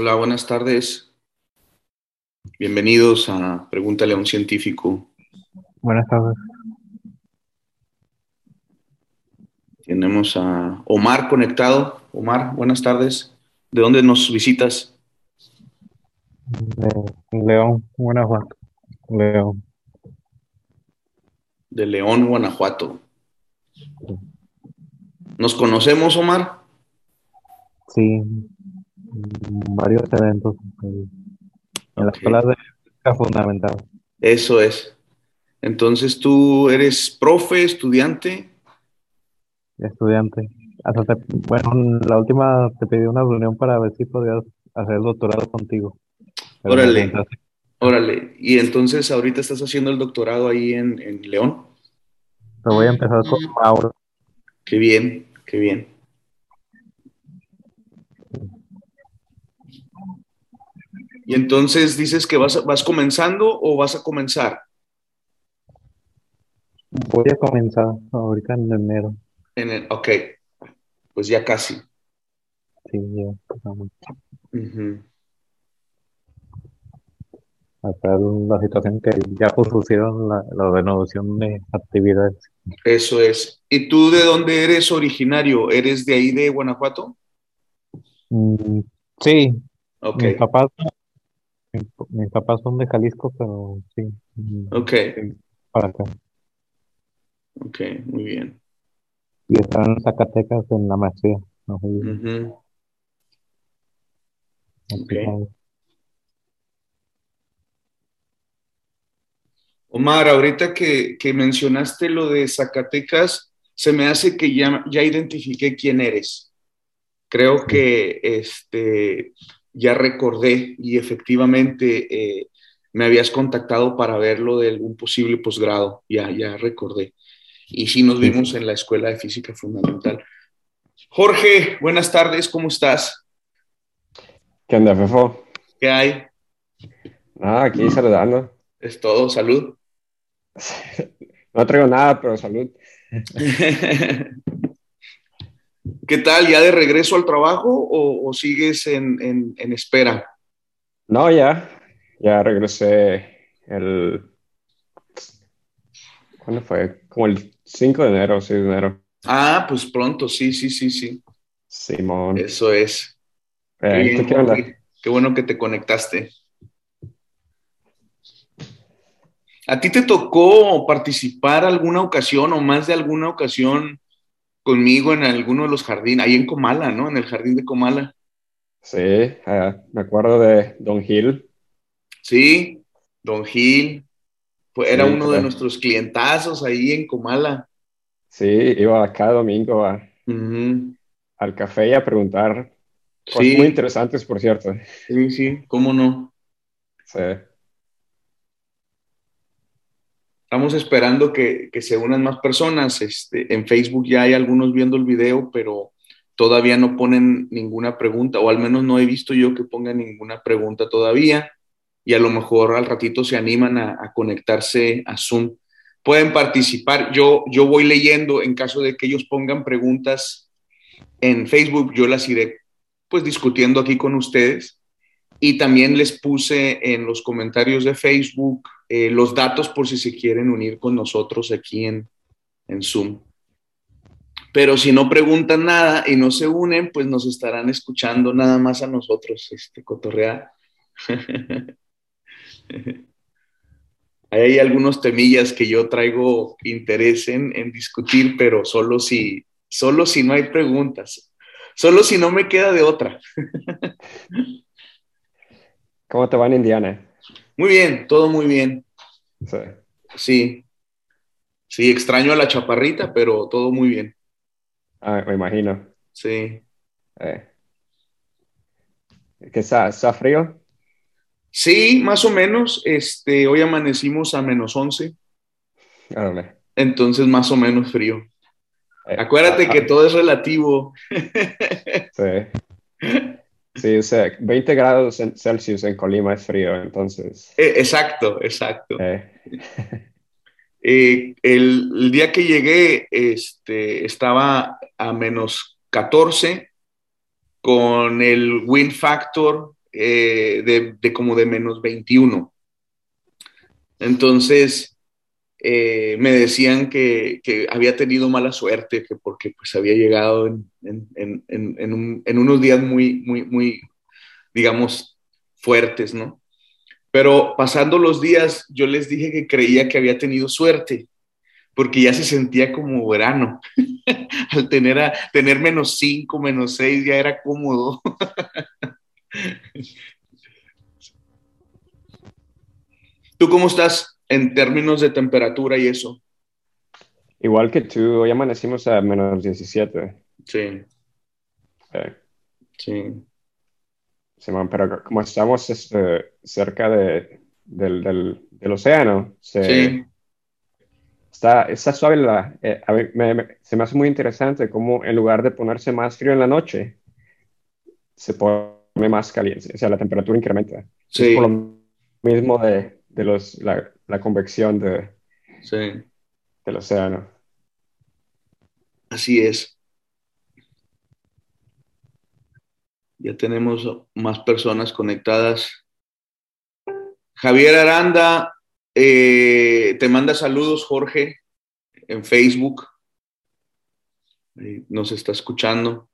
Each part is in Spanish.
Hola, buenas tardes. Bienvenidos a Pregúntale a un científico. Buenas tardes. Tenemos a Omar conectado. Omar, buenas tardes. ¿De dónde nos visitas? De León, Guanajuato. León. De León, Guanajuato. ¿Nos conocemos, Omar? Sí, varios eventos en la Ok. escuela de física fundamental. Eso es. Entonces tú eres profe, estudiante. Estudiante. Hasta te- bueno, la última te pedí una reunión para ver si podías hacer el doctorado contigo. Pero Órale. Órale. Y entonces ahorita estás haciendo el doctorado ahí en, en León. pero voy a empezar con Mauro. Qué bien, qué bien. Y entonces dices que vas, vas comenzando o vas a comenzar Voy a comenzar ahorita en enero. en el, ok, pues ya casi. Sí, ya empezamos Ujú. a hacer la situación que ya pusieron la, la renovación de actividades. Eso es. ¿Y tú de dónde eres originario? ¿Eres de ahí de Guanajuato? Mm, sí, Ok, mis papás, mis, mis papás son de Jalisco, pero sí, ok, sí, para acá. ok, muy bien. Y están en Zacatecas en la maestría. No Ujú. Ok. Omar, ahorita que, que mencionaste lo de Zacatecas, se me hace que ya, ya identifiqué quién eres. Creo que este, ya recordé y efectivamente eh, me habías contactado para ver lo de un posible posgrado. Ya, ya recordé. Y sí nos vimos en la Escuela de Física Fundamental. Jorge, buenas tardes, ¿cómo estás? ¿Qué onda, Fefo? ¿Qué hay? Nada, aquí saludando. Es todo, salud. No traigo nada, pero salud. ¿Qué tal? ¿Ya de regreso al trabajo o, o sigues en, en- en espera? No, ya. Ya regresé el... ¿Cuándo fue? Como el 5 de enero, 6 de enero. Ah, pues pronto, sí, sí, sí, sí. Simón. Eso es. Eh, bien, ¿tú qué onda? Jorge. Qué bueno que te conectaste. ¿A ti te tocó participar alguna ocasión o más de alguna ocasión conmigo en alguno de los jardines, ahí en Comala, ¿no? En el jardín de Comala. Sí, eh, me acuerdo de Don Gil. Sí, Don Gil, era Sí, uno de nuestros clientazos ahí en Comala. Sí, iba cada domingo a- al café y a preguntar cosas Sí, muy interesantes, por cierto. sí, sí, cómo no. Sí. Estamos esperando que, que se unan más personas. Este, en Facebook ya hay algunos viendo el video, pero todavía no ponen ninguna pregunta, o al menos no he visto yo que pongan ninguna pregunta todavía. Y a lo mejor al ratito se animan a, a conectarse a Zoom. Pueden participar. Yo, yo voy leyendo en caso de que ellos pongan preguntas en Facebook, yo las iré pues discutiendo aquí con ustedes. Y también les puse en los comentarios de Facebook eh, los datos por si se quieren unir con nosotros aquí en, en Zoom. Pero si no preguntan nada y no se unen, pues nos estarán escuchando nada más a nosotros, este, cotorrear. Hay algunos temillas que yo traigo interés en, en discutir, pero solo si, solo si no hay preguntas, solo si no me queda de otra. ¿Cómo te va en Indiana? Muy bien, todo muy bien. Sí. Sí, sí, extraño a la chaparrita, pero todo muy bien. Ah, me imagino. Sí. Eh. ¿Qué está, está frío? Sí, más o menos. Este, hoy amanecimos a menos 11, Órale. entonces más o menos frío. Eh, Acuérdate ah, que todo es relativo. Sí. Sí, o sea, 20 grados en Celsius en Colima es frío, entonces. Eh, Exacto, exacto. eh, Eh, el, el día que llegué, este, estaba a menos 14 con el wind factor eh, de, como de menos 21. Entonces, eh, me decían que, había tenido mala suerte, que porque pues había llegado en, unos días muy, muy, muy, digamos, fuertes, ¿no? Pero pasando los días, yo les dije que creía que había tenido suerte, porque ya se sentía como verano. Al tener, a, tener menos 5, menos 6, ya era cómodo. ¿Tú cómo estás en términos de temperatura y eso? Igual que tú, hoy amanecimos a menos 17. Sí. Sí. Sí, pero como estamos este, cerca de, del, del, océano, se, está, está suave la... Eh, se me hace muy interesante cómo en lugar de ponerse más frío en la noche, se pone más caliente, o sea, la temperatura incrementa. Sí. por lo mismo de, de los, la, la, convección de, sí. del océano. Así es. Ya tenemos más personas conectadas. Javier Aranda, eh, te manda saludos, Jorge, en Facebook. Nos está escuchando.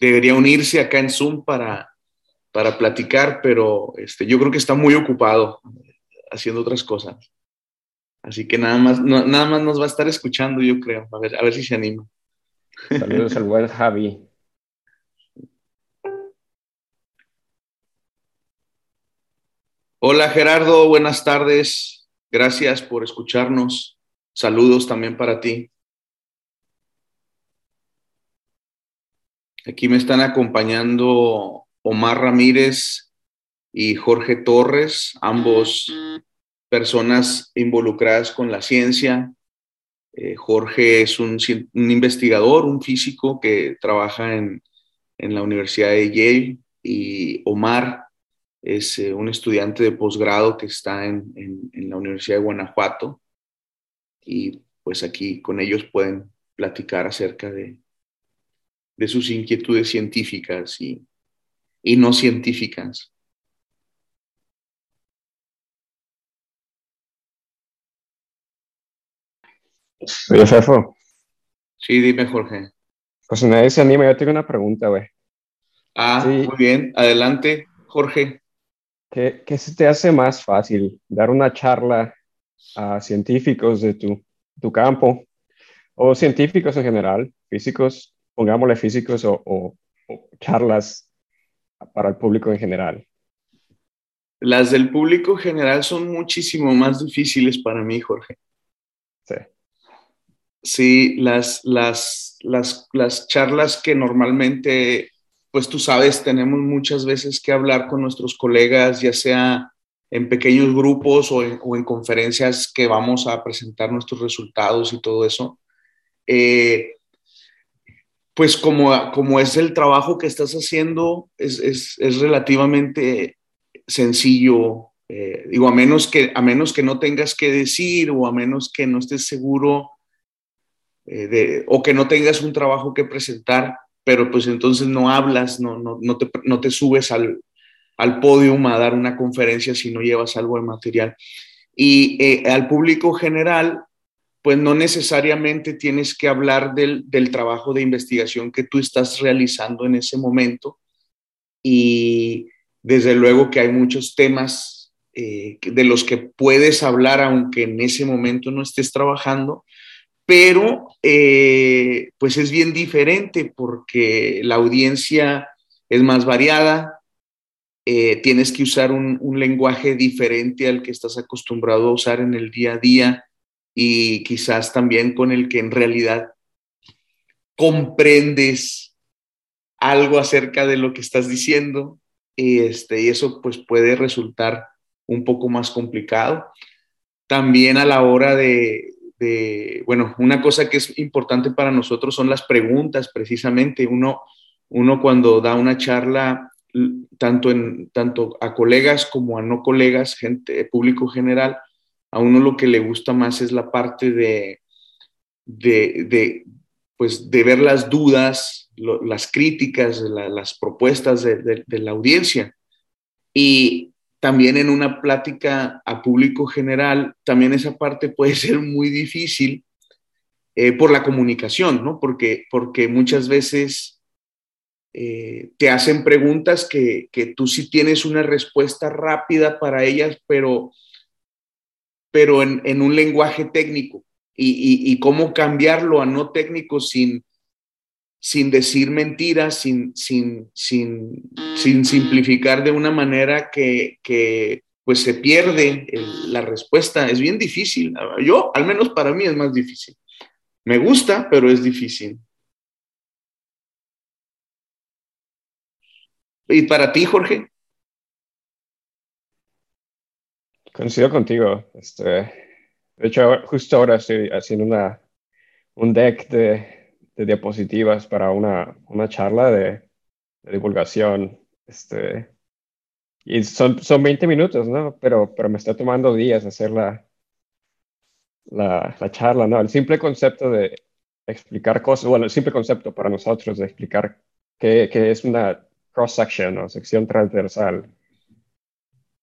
Debería unirse acá en Zoom para, para platicar, pero este, yo creo que está muy ocupado haciendo otras cosas. Así que nada más, nada más nos va a estar escuchando, yo creo. A ver, a ver si se anima. Saludos al buen Javi. Hola Gerardo, buenas tardes. Gracias por escucharnos. Saludos también para ti. Aquí me están acompañando Omar Ramírez y Jorge Torres, ambos personas involucradas con la ciencia. Eh, Jorge es un, investigador, un físico que trabaja en, en la Universidad de Yale y Omar es eh, un estudiante de posgrado que está en, la Universidad de Guanajuato y pues aquí con ellos pueden platicar acerca de, de sus inquietudes científicas y, no científicas. Oye, Fefo. Sí, dime, Jorge. Pues nadie se anima, yo tengo una pregunta, güey. Ah, muy bien. Adelante, Jorge. ¿Qué, se te hace más fácil? ¿Dar una charla a científicos de tu, tu campo o científicos en general, físicos, pongámosle físicos o, charlas para el público en general? Las del público en general son muchísimo más difíciles para mí, Jorge. Sí. Sí, las, las, las, las charlas que normalmente pues tú sabes, tenemos muchas veces que hablar con nuestros colegas, ya sea en pequeños grupos o en, conferencias que vamos a presentar nuestros resultados y todo eso. Eh, pues como, como es el trabajo que estás haciendo, es, relativamente sencillo. Eh, digo, a menos, que, a menos que no tengas que decir o a menos que no estés seguro eh, de, o que no tengas un trabajo que presentar, pero pues entonces no hablas, no, no, no, te, no te, subes al, al podium a dar una conferencia si no llevas algo de material. Y eh, al público general, pues no necesariamente tienes que hablar del, del, trabajo de investigación que tú estás realizando en ese momento. Y desde luego que hay muchos temas eh, de los que puedes hablar aunque en ese momento no estés trabajando, pero eh, pues es bien diferente porque la audiencia es más variada, eh, tienes que usar un, lenguaje diferente al que estás acostumbrado a usar en el día a día y quizás también con el que en realidad comprendes algo acerca de lo que estás diciendo y, este, y eso pues puede resultar un poco más complicado. También a la hora de, bueno, una cosa que es importante para nosotros son las preguntas, precisamente. Uno, uno cuando da una charla, tanto, en, tanto a colegas como a no colegas, gente, público general, a uno lo que le gusta más es la parte de, de, pues, de ver las dudas, las críticas, las propuestas de, la audiencia. Y también en una plática a público general, también esa parte puede ser muy difícil eh, por la comunicación, ¿no? Porque, porque muchas veces eh, te hacen preguntas que, tú sí tienes una respuesta rápida para ellas, pero, pero en, un lenguaje técnico. Y, cómo cambiarlo a no técnico sin, sin decir mentiras, sin, sin, sin, sin simplificar de una manera que, pues se pierde la respuesta. Es bien difícil. Yo, al menos para mí, es más difícil. Me gusta, pero es difícil. ¿Y para ti, Jorge? Coincido contigo. Este, de hecho, justo ahora estoy haciendo una, un deck de, diapositivas para una, charla de, divulgación. Este, y son, son 20 minutos, ¿no? Pero, pero me está tomando días hacer la, la, charla, ¿no? El simple concepto de explicar cosas, bueno, el simple concepto para nosotros de explicar qué, qué es una cross-section o sección transversal.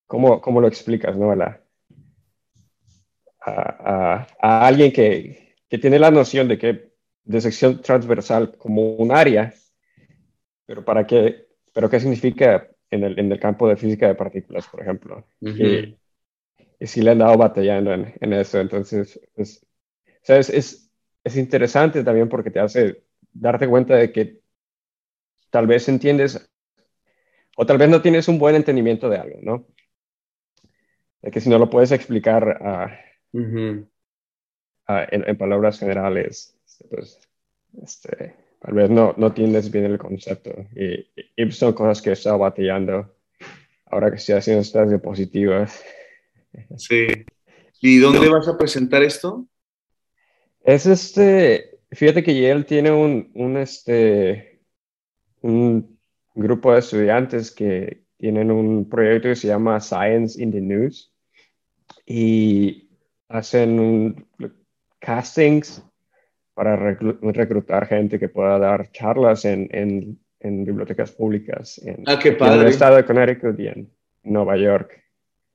¿Cómo, cómo lo explicas, no? A, a, a, alguien que, que, tiene la noción de que de sección transversal como un área, pero para qué, pero qué significa en el, en el campo de física de partículas, por ejemplo. y, y, si le han dado batallando en, en eso, entonces, es, es, es interesante también porque te hace darte cuenta de que tal vez entiendes o tal vez no tienes un buen entendimiento de algo, ¿no? De que si no lo puedes explicar en, palabras generales, pues este, tal vez no, no tienes bien el concepto. Y, son cosas que he estado batallando ahora que estoy haciendo estas diapositivas. Sí. ¿Y dónde vas a presentar esto? Es este, fíjate que Yale tiene un, un este, un grupo de estudiantes que tienen un proyecto que se llama Science in the News y hacen castings para reclutar gente que pueda dar charlas en, en, bibliotecas públicas en, ah, qué padre. el estado de Connecticut y en Nueva York.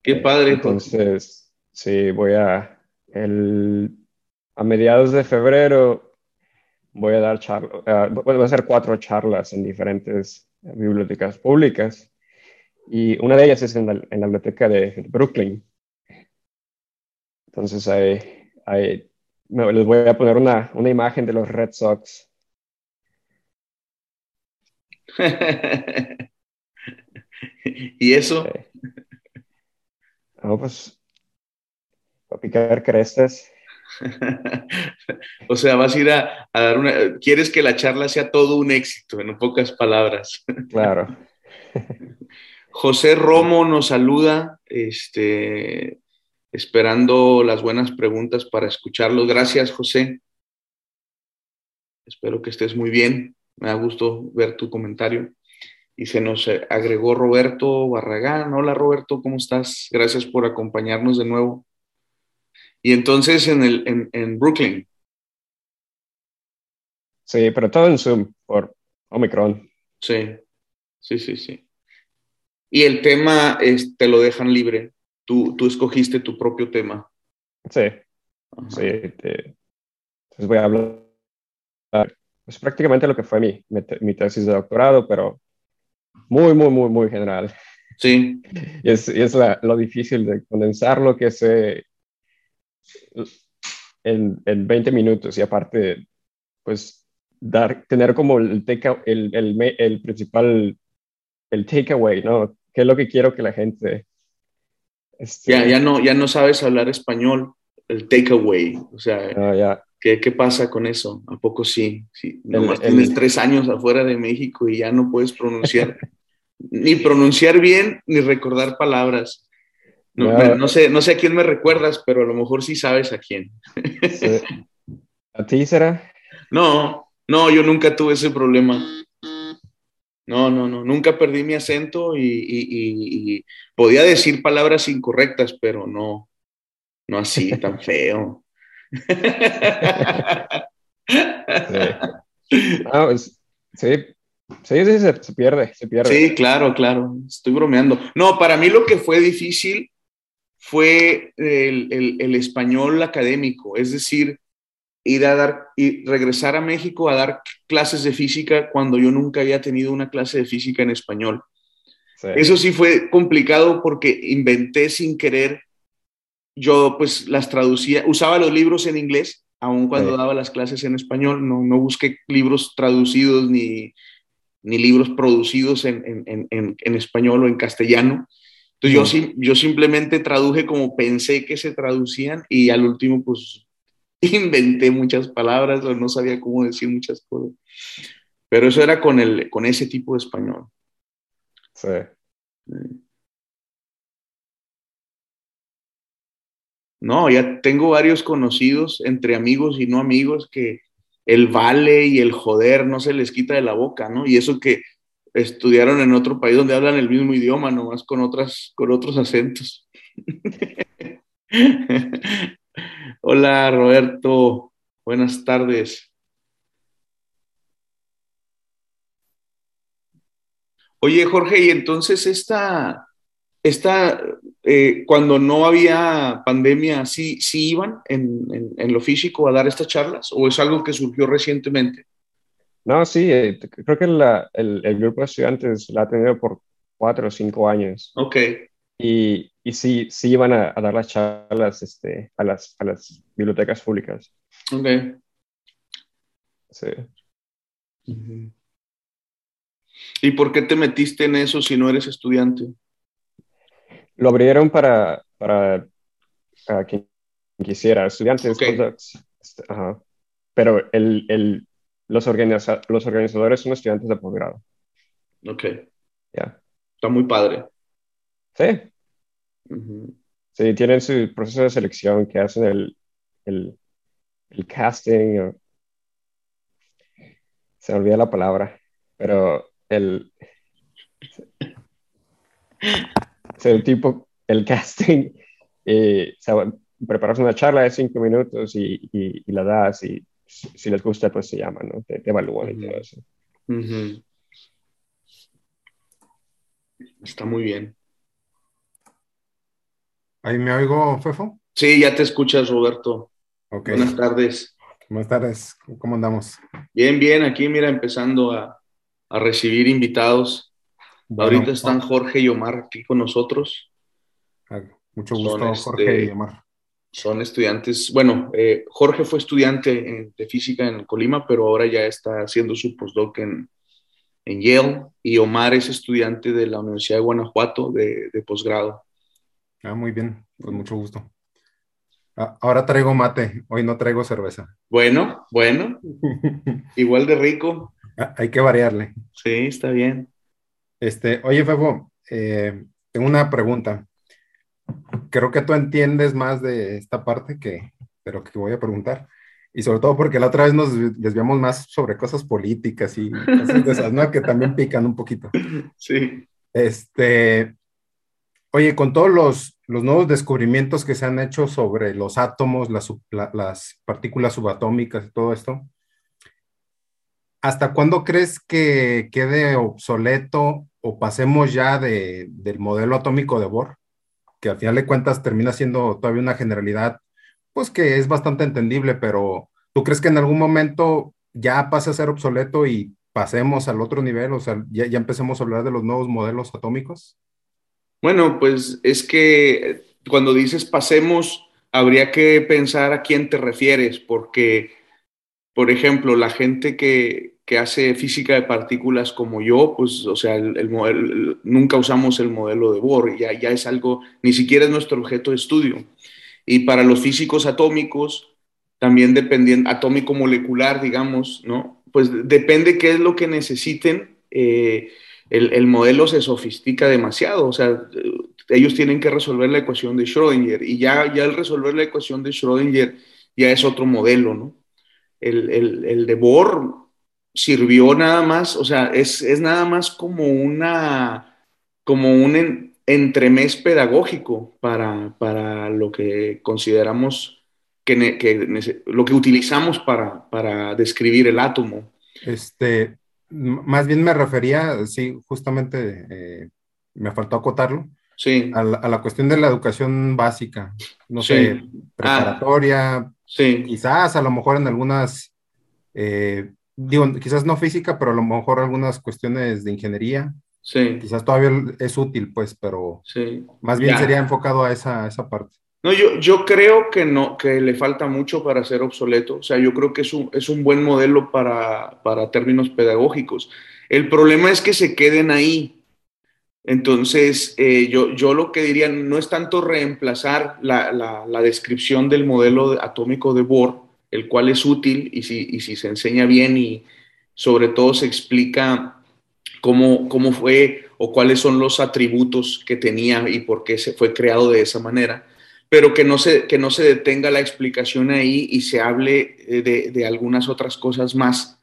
Qué padre. Entonces, sí, voy a, el, a mediados de febrero voy a dar charlas, uh, voy a hacer cuatro charlas en diferentes bibliotecas públicas y una de ellas es en la, biblioteca de Brooklyn. Entonces les voy a poner una, imagen de los Red Sox. ¿Y eso? No, pues, para picar crestas. o sea, vas a ir a, dar una... Quieres que la charla sea todo un éxito, en pocas palabras. claro. José Romo nos saluda, este, esperando las buenas preguntas para escucharlos. Gracias, José. Espero que estés muy bien. Me da gusto ver tu comentario. Y se nos agregó Roberto Barragán. Hola, Roberto, ¿cómo estás? Gracias por acompañarnos de nuevo. Y entonces en, el, en, Brooklyn. Sí, pero todo en Zoom por Omicron. Sí, sí, sí, sí. Y el tema te lo dejan libre. Tú, tú escogiste tu propio tema. Sí. Sí. entonces voy a hablar. Es prácticamente lo que fue mi, mi, tesis de doctorado, pero muy, muy, muy, muy general. Sí. Y es, y es lo difícil de condensarlo, que se en, en 20 minutos y aparte, pues, dar, tener como el, el, el, el principal, el takeaway, ¿no? ¿Qué es lo que quiero que la gente... Este... Ya, ya, no, ya no sabes hablar español, el takeaway, o sea, ah, ya. ¿qué, ¿qué, pasa con eso? ¿A poco sí? sí nomás tienes tres años afuera de México y ya no puedes pronunciar, ni pronunciar bien, ni recordar palabras. No, sé, no sé a quién me recuerdas, pero a lo mejor sí sabes a quién. ¿A ti será? No, no, yo nunca tuve ese problema. No, no, no, nunca perdí mi acento y, podía decir palabras incorrectas, pero no, no así, tan feo. Sí. Sí, Sí, sí, se, pierde, se pierde. Sí, claro, claro, estoy bromeando. No, para mí lo que fue difícil fue el, español académico, es decir, ir a dar y regresar a México a dar clases de física cuando yo nunca había tenido una clase de física en español. Eso sí fue complicado porque inventé sin querer. Yo pues las traducía, usaba los libros en inglés, aun cuando daba las clases en español, no, no busqué libros traducidos ni, ni libros producidos en, en, en, en, español o en castellano. Entonces yo, yo simplemente traduje como pensé que se traducían y al último pues inventé muchas palabras o no sabía cómo decir muchas cosas. Pero eso era con, el, con ese tipo de español. No, ya tengo varios conocidos, entre amigos y no amigos, que el vale y el joder no se les quita de la boca, ¿no? Y eso que estudiaron en otro país donde hablan el mismo idioma, nomás con, otras, con otros acentos. Hola, Roberto. Buenas tardes. Oye, Jorge, y entonces esta, esta eh, cuando no había pandemia, ¿sí, sí iban en, en, lo físico a dar estas charlas o es algo que surgió recientemente? No, sí, eh, creo que la, el, el, grupo de estudiantes la ha tenido por cuatro o cinco años. Ok. Y, y sí, sí iban a, dar las charlas este, a, las, a las bibliotecas públicas. Ok. Sí. ¿Y por qué te metiste en eso si no eres estudiante? Lo abrieron para, para, quien quisiera, estudiantes, este, pero el, el, los, los organizadores son estudiantes de posgrado. Ok. Ya. Está muy padre. Sí. Sí, tienen su proceso de selección que hacen el, el, el casting. Se me olvida la palabra, pero el. el tipo, el casting. Eh, preparas una charla de cinco minutos y, y, la das y si les gusta, pues se llaman, ¿no? Te, evalúan y todo eso. Está muy bien. ¿Ahí me oigo, Fefo? Sí, ya te escuchas, Roberto. Buenas tardes. Buenas tardes, ¿cómo andamos? Bien, bien, aquí mira, empezando a, a recibir invitados. Ahorita están Jorge y Omar aquí con nosotros. Ah, mucho gusto, Jorge y este, Omar. Son estudiantes, bueno, eh, Jorge fue estudiante de física en Colima, pero ahora ya está haciendo su postdoc en, en Yale y Omar es estudiante de la Universidad de Guanajuato de, de posgrado. Ah, muy bien, con mucho gusto. Ah, ahora traigo mate, hoy no traigo cerveza. Bueno, bueno, igual de rico. Ah, hay que variarle. Sí, está bien. Este, oye, Febo, eh, tengo una pregunta. Creo que tú entiendes más de esta parte que de lo que voy a preguntar. Y sobre todo porque la otra vez nos desviamos más sobre cosas políticas y cosas de esas, ¿no? Que también pican un poquito. Sí. Este, Oye, con todos los, nuevos descubrimientos que se han hecho sobre los átomos, las, las partículas subatómicas y todo esto, ¿hasta cuándo crees que quede obsoleto o pasemos ya del modelo atómico de Bohr? Que al final de cuentas termina siendo todavía una generalidad, pues que es bastante entendible, pero ¿tú crees que en algún momento ya pase a ser obsoleto y pasemos al otro nivel? O sea, ya, ya empecemos a hablar de los nuevos modelos atómicos? Bueno, pues es que cuando dices pasemos, habría que pensar a quién te refieres, porque, por ejemplo, la gente que, hace física de partículas como yo, pues, o sea, el, nunca usamos el modelo de Bohr, ya, ya es algo, ni siquiera es nuestro objeto de estudio. Y para los físicos atómicos, también dependiendo, atómico molecular, digamos, ¿no? Pues depende qué es lo que necesiten. Eh, el, modelo se sofistica demasiado, o sea, ellos tienen que resolver la ecuación de Schrödinger y ya, ya el resolver la ecuación de Schrödinger ya es otro modelo, ¿no? El, de Bohr sirvió nada más, o sea, es, nada más como una, como un entremés pedagógico para, para lo que consideramos que, lo que utilizamos para, para describir el átomo. Este, Más bien me refería, sí, justamente eh, me faltó acotarlo, sí. a, la, cuestión de la educación básica, no sé, preparatoria, ah, sí. quizás a lo mejor en algunas, eh, digo, quizás no física, pero a lo mejor algunas cuestiones de ingeniería. Sí. Quizás todavía es útil, pues, pero más bien sería enfocado a esa, esa parte. No, yo, yo creo que no, que le falta mucho para ser obsoleto. O sea, yo creo que es un, es un buen modelo para, para términos pedagógicos. El problema es que se queden ahí. Entonces, eh, yo, yo lo que diría no es tanto reemplazar la, la, la, descripción del modelo atómico de Bohr, el cual es útil y si, y si se enseña bien y sobre todo se explica cómo, cómo fue o cuáles son los atributos que tenía y por qué se fue creado de esa manera. Pero que no se, que no se detenga la explicación ahí y se hable eh, de, de algunas otras cosas más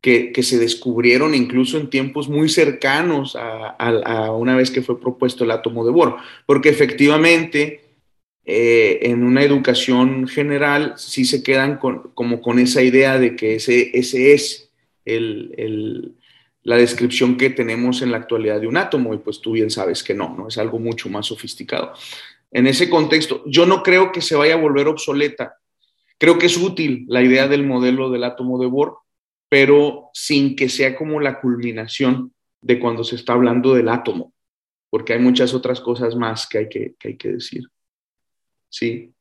que, que, se descubrieron incluso en tiempos muy cercanos a, a, una vez que fue propuesto el átomo de Bohr, porque efectivamente eh, en una educación general sí se quedan con, como con esa idea de que ese, ese es el, la descripción que tenemos en la actualidad de un átomo, y pues tú bien sabes que no, no es algo mucho más sofisticado en ese contexto. Yo no creo que se vaya a volver obsoleta. Creo que es útil la idea del modelo del átomo de Bohr, pero sin que sea como la culminación de cuando se está hablando del átomo, porque hay muchas otras cosas más que hay que, hay que decir. Sí.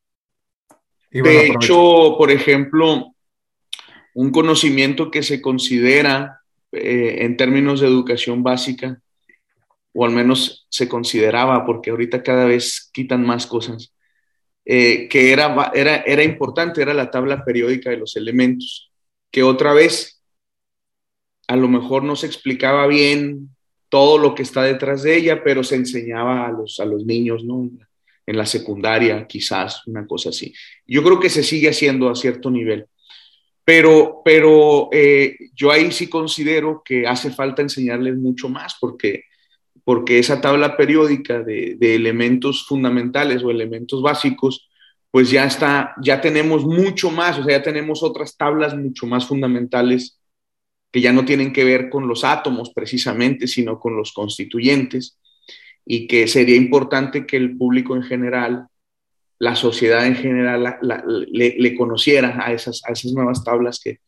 de hecho, por ejemplo, un conocimiento que se considera eh, en términos de educación básica o al menos se consideraba, porque ahorita cada vez quitan más cosas, eh, que era, era, era importante, era la tabla periódica de los elementos, que otra vez a lo mejor no se explicaba bien todo lo que está detrás de ella, pero se enseñaba a los, a los niños, ¿no? En la secundaria, quizás, una cosa así. Yo creo que se sigue haciendo a cierto nivel. Pero, pero eh, yo ahí sí considero que hace falta enseñarles mucho más, porque porque esa tabla periódica de, elementos fundamentales o elementos básicos, pues ya está, ya tenemos mucho más, o sea, ya tenemos otras tablas mucho más fundamentales que ya no tienen que ver con los átomos precisamente, sino con los constituyentes, y que sería importante que el público en general, la sociedad en general, le, conociera a esas, a esas nuevas tablas que,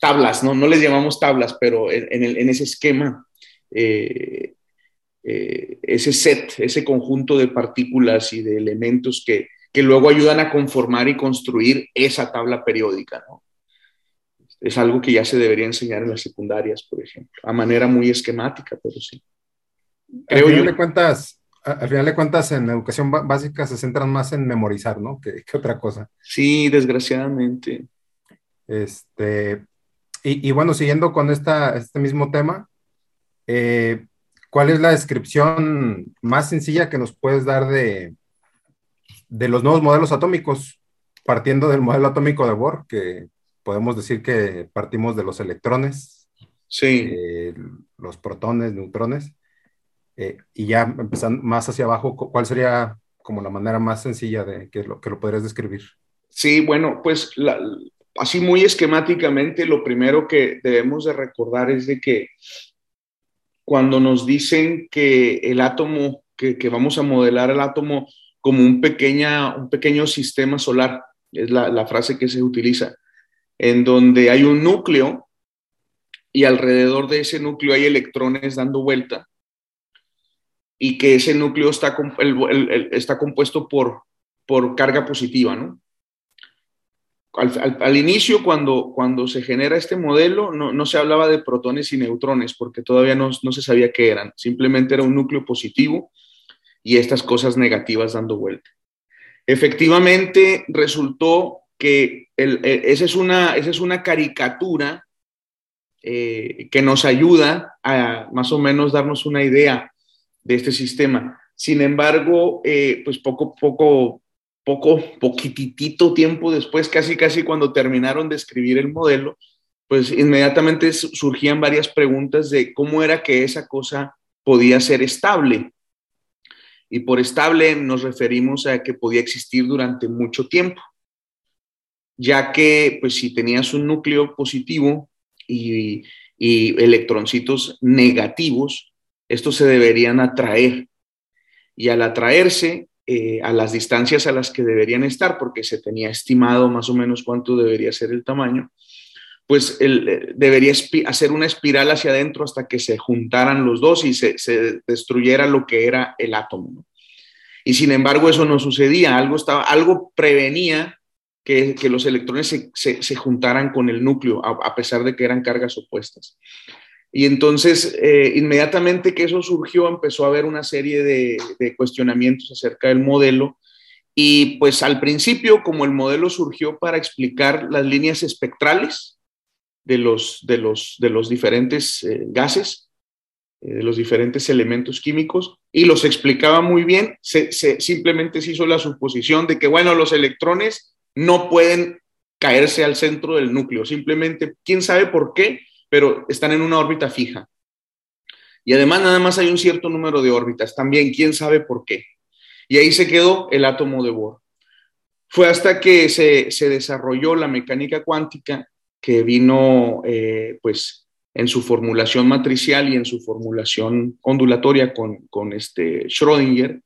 tablas, no, no les llamamos tablas, pero en, ese esquema eh, eh, ese set, ese conjunto de partículas y de elementos que, que, luego ayudan a conformar y construir esa tabla periódica. Es algo que ya se debería enseñar en las secundarias, por ejemplo, a manera muy esquemática, pero sí. Creo al, final de cuentas, al final de cuentas, en educación básica se centran más en memorizar, ¿no? Que, que otra cosa. Sí, desgraciadamente. Este, y, y bueno, siguiendo con esta, este mismo tema, eh, ¿Cuál es la descripción más sencilla que nos puedes dar de, de los nuevos modelos atómicos, partiendo del modelo atómico de Bohr, que podemos decir que partimos de los electrones, sí. Eh, los protones, neutrones, eh, y ya empezando más hacia abajo, ¿cuál sería como la manera más sencilla de que lo, que lo podrías describir? Sí, bueno, pues así muy esquemáticamente, lo primero que debemos de recordar es de que cuando nos dicen que el átomo, que, vamos a modelar el átomo como un, pequeña, un pequeño sistema solar, es la, frase que se utiliza, en donde hay un núcleo y alrededor de ese núcleo hay electrones dando vuelta y que ese núcleo está, está compuesto por, por carga positiva, ¿no? al, inicio, cuando, cuando se genera este modelo, no, se hablaba de protones y neutrones porque todavía no, se sabía qué eran. Simplemente era un núcleo positivo y estas cosas negativas dando vuelta. Efectivamente, resultó que e, esa, es una, esa es una caricatura eh, que nos ayuda a más o menos darnos una idea de este sistema. Sin embargo, eh, pues poco, poco poco, poquitito tiempo después, casi casi cuando terminaron de escribir el modelo, pues inmediatamente surgían varias preguntas de cómo era que esa cosa podía ser estable. Y por estable nos referimos a que podía existir durante mucho tiempo, ya que pues si tenías un núcleo positivo y, y electroncitos negativos, estos se deberían atraer. Y al atraerse eh, a las distancias a las que deberían estar, porque se tenía estimado más o menos cuánto debería ser el tamaño, pues eh, debería hacer una espiral hacia adentro hasta que se juntaran los dos y se, destruyera lo que era el átomo. Y sin embargo eso no sucedía, algo, estaba, algo prevenía que, los electrones se, juntaran con el núcleo, a, pesar de que eran cargas opuestas. Y entonces, eh, inmediatamente que eso surgió, empezó a haber una serie de, cuestionamientos acerca del modelo. Y pues al principio, como el modelo surgió para explicar las líneas espectrales, de los, de los, de los diferentes eh, gases, eh, de los diferentes elementos químicos, y los explicaba muy bien. Se, simplemente se hizo la suposición de que, bueno, los electrones no pueden caerse al centro del núcleo, simplemente, quién sabe por qué, pero están en una órbita fija. Y además nada más hay un cierto número de órbitas, también, quién sabe por qué. Y ahí se quedó el átomo de Bohr. Fue hasta que se, se desarrolló la mecánica cuántica que vino eh, pues en su formulación matricial y en su formulación ondulatoria con, con este Schrödinger,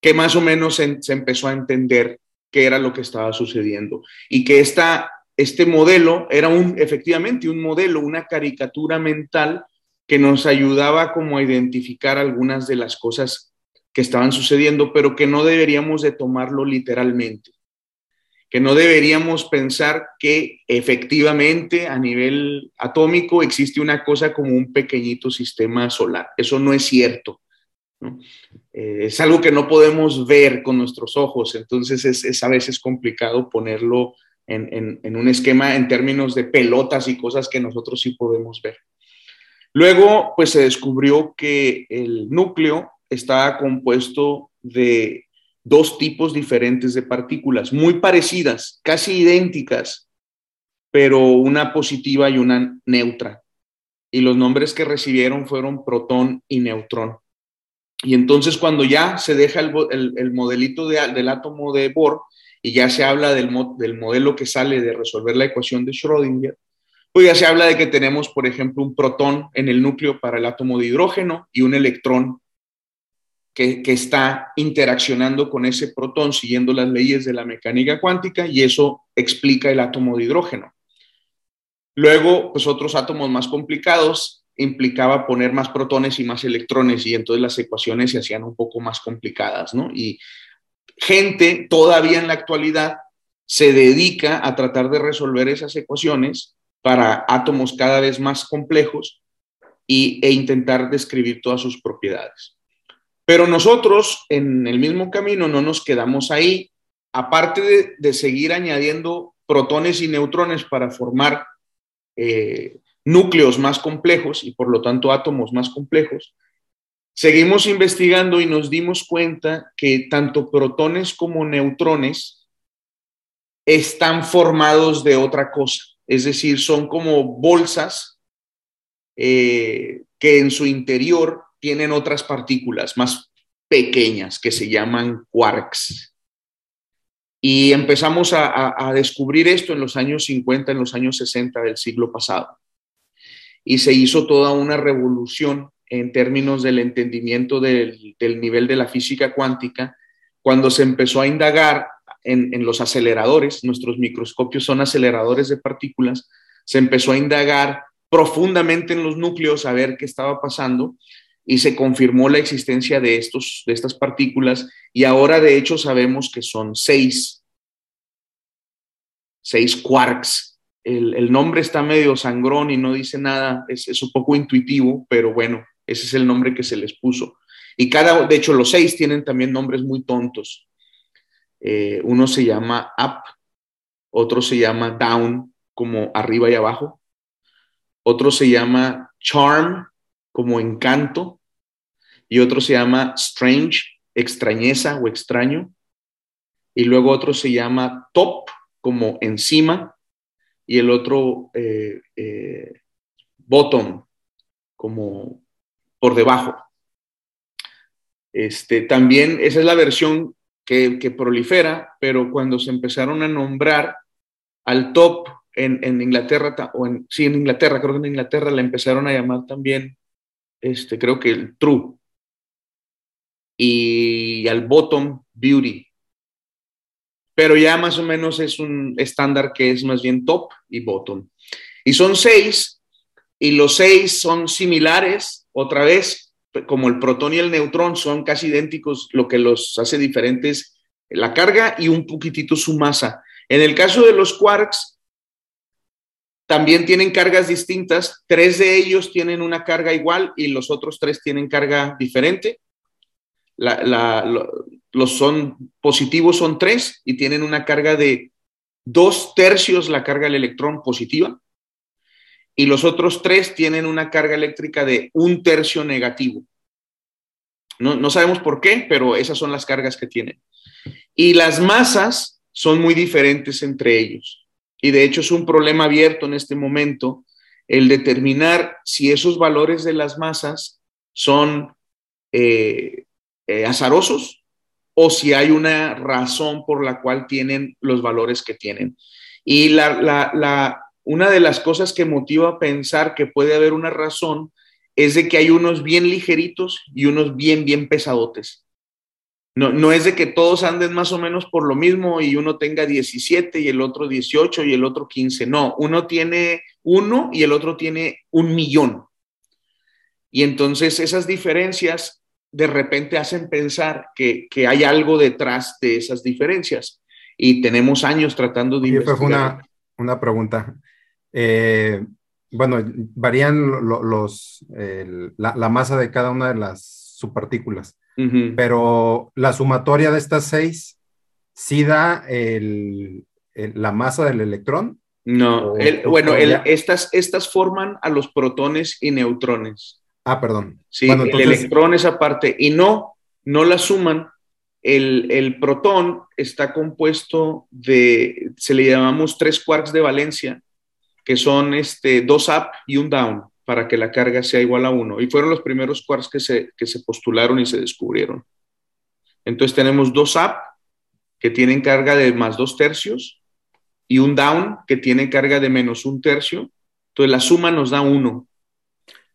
que más o menos se, empezó a entender qué era lo que estaba sucediendo y que esta, este modelo era un, efectivamente un modelo, una caricatura mental que nos ayudaba como a identificar algunas de las cosas que estaban sucediendo, pero que no deberíamos de tomarlo literalmente que no deberíamos pensar que efectivamente a nivel atómico existe una cosa como un pequeñito sistema solar. Eso no es cierto. Eh, es algo que no podemos ver con nuestros ojos, entonces es, a veces complicado ponerlo en, un esquema en términos de pelotas y cosas que nosotros sí podemos ver. Luego, pues se descubrió que el núcleo estaba compuesto de dos tipos diferentes de partículas, muy parecidas, casi idénticas, pero una positiva y una neutra. Y los nombres que recibieron fueron protón y neutrón. Y entonces cuando ya se deja el, modelito del átomo de Bohr y ya se habla del, del modelo que sale de resolver la ecuación de Schrödinger, pues ya se habla de que tenemos, por ejemplo, un protón en el núcleo para el átomo de hidrógeno y un electrón que, está interaccionando con ese protón siguiendo las leyes de la mecánica cuántica y eso explica el átomo de hidrógeno. Luego, pues otros átomos más complicados implicaba poner más protones y más electrones y entonces las ecuaciones se hacían un poco más complicadas, ¿no? Y gente todavía en la actualidad se dedica a tratar de resolver esas ecuaciones para átomos cada vez más complejos y, e intentar describir todas sus propiedades. Pero nosotros en el mismo camino no nos quedamos ahí. Aparte de, seguir añadiendo protones y neutrones para formar eh, núcleos más complejos y por lo tanto átomos más complejos, seguimos investigando y nos dimos cuenta que tanto protones como neutrones están formados de otra cosa, es decir, son como bolsas eh, que en su interior tienen otras partículas más pequeñas que se llaman quarks. Y empezamos a, descubrir esto en los años 50, en los años 60 del siglo pasado. Y se hizo toda una revolución en términos del entendimiento del, nivel de la física cuántica cuando se empezó a indagar en, en, los aceleradores, nuestros microscopios son aceleradores de partículas, se empezó a indagar profundamente en los núcleos a ver qué estaba pasando y se confirmó la existencia de, estos, de estas partículas y ahora de hecho sabemos que son seis, seis quarks. El, nombre está medio sangrón y no dice nada, es, un poco intuitivo, pero bueno, ese es el nombre que se les puso. Y cada, de hecho, los seis tienen también nombres muy tontos. Eh, uno se llama up, otro se llama down, como arriba y abajo. Otro se llama charm, como encanto y otro se llama Strange, extrañeza o extraño, y luego otro se llama Top, como encima, y el otro eh, eh, Bottom, como por debajo. Este, también esa es la versión que, que prolifera, pero cuando se empezaron a nombrar al top en, Inglaterra, o en, sí, en Inglaterra, creo que en Inglaterra la empezaron a llamar también, este, creo que el True. Y al Bottom Beauty. Pero ya más o menos es un estándar que es más bien top y bottom. Y son seis, y los seis son similares, otra vez, como el protón y el neutrón son casi idénticos, lo que los hace diferentes la carga y un poquitito su masa. En el caso de los quarks, también tienen cargas distintas. Tres de ellos tienen una carga igual y los otros tres tienen carga diferente. los son positivos son tres y tienen una carga de dos tercios la carga del electrón positiva y los otros tres tienen una carga eléctrica de un tercio negativo. No, no sabemos por qué, pero esas son las cargas que tienen. Y las masas son muy diferentes entre ellos. Y de hecho es un problema abierto en este momento el determinar si esos valores de las masas son eh, eh, azarosos o si hay una razón por la cual tienen los valores que tienen. Y la, una de las cosas que motiva a pensar que puede haber una razón es de que hay unos bien ligeritos y unos bien, bien pesadotes. No, no es de que todos anden más o menos por lo mismo y uno tenga 17 y el otro 18 y el otro 15. No, uno tiene uno y el otro tiene un millón. Y entonces esas diferencias de repente hacen pensar que, hay algo detrás de esas diferencias. Y tenemos años tratando de... investigar. Una, una pregunta. Eh, bueno, varían los, la, la, masa de cada una de las subpartículas. Pero la sumatoria de estas seis sí da la masa del electrón. No, bueno, estas, estas forman a los protones y neutrones. Ah, perdón. Sí, el electrón es aparte. Y no, no la suman. El, el, protón está compuesto de, se le llamamos tres quarks de valencia, que son este, dos up y un down para que la carga sea igual a 1. Y fueron los primeros quarks que se, que se postularon y se descubrieron. Entonces tenemos dos up que tienen carga de más dos tercios y un down que tiene carga de menos un tercio. Entonces la suma nos da 1.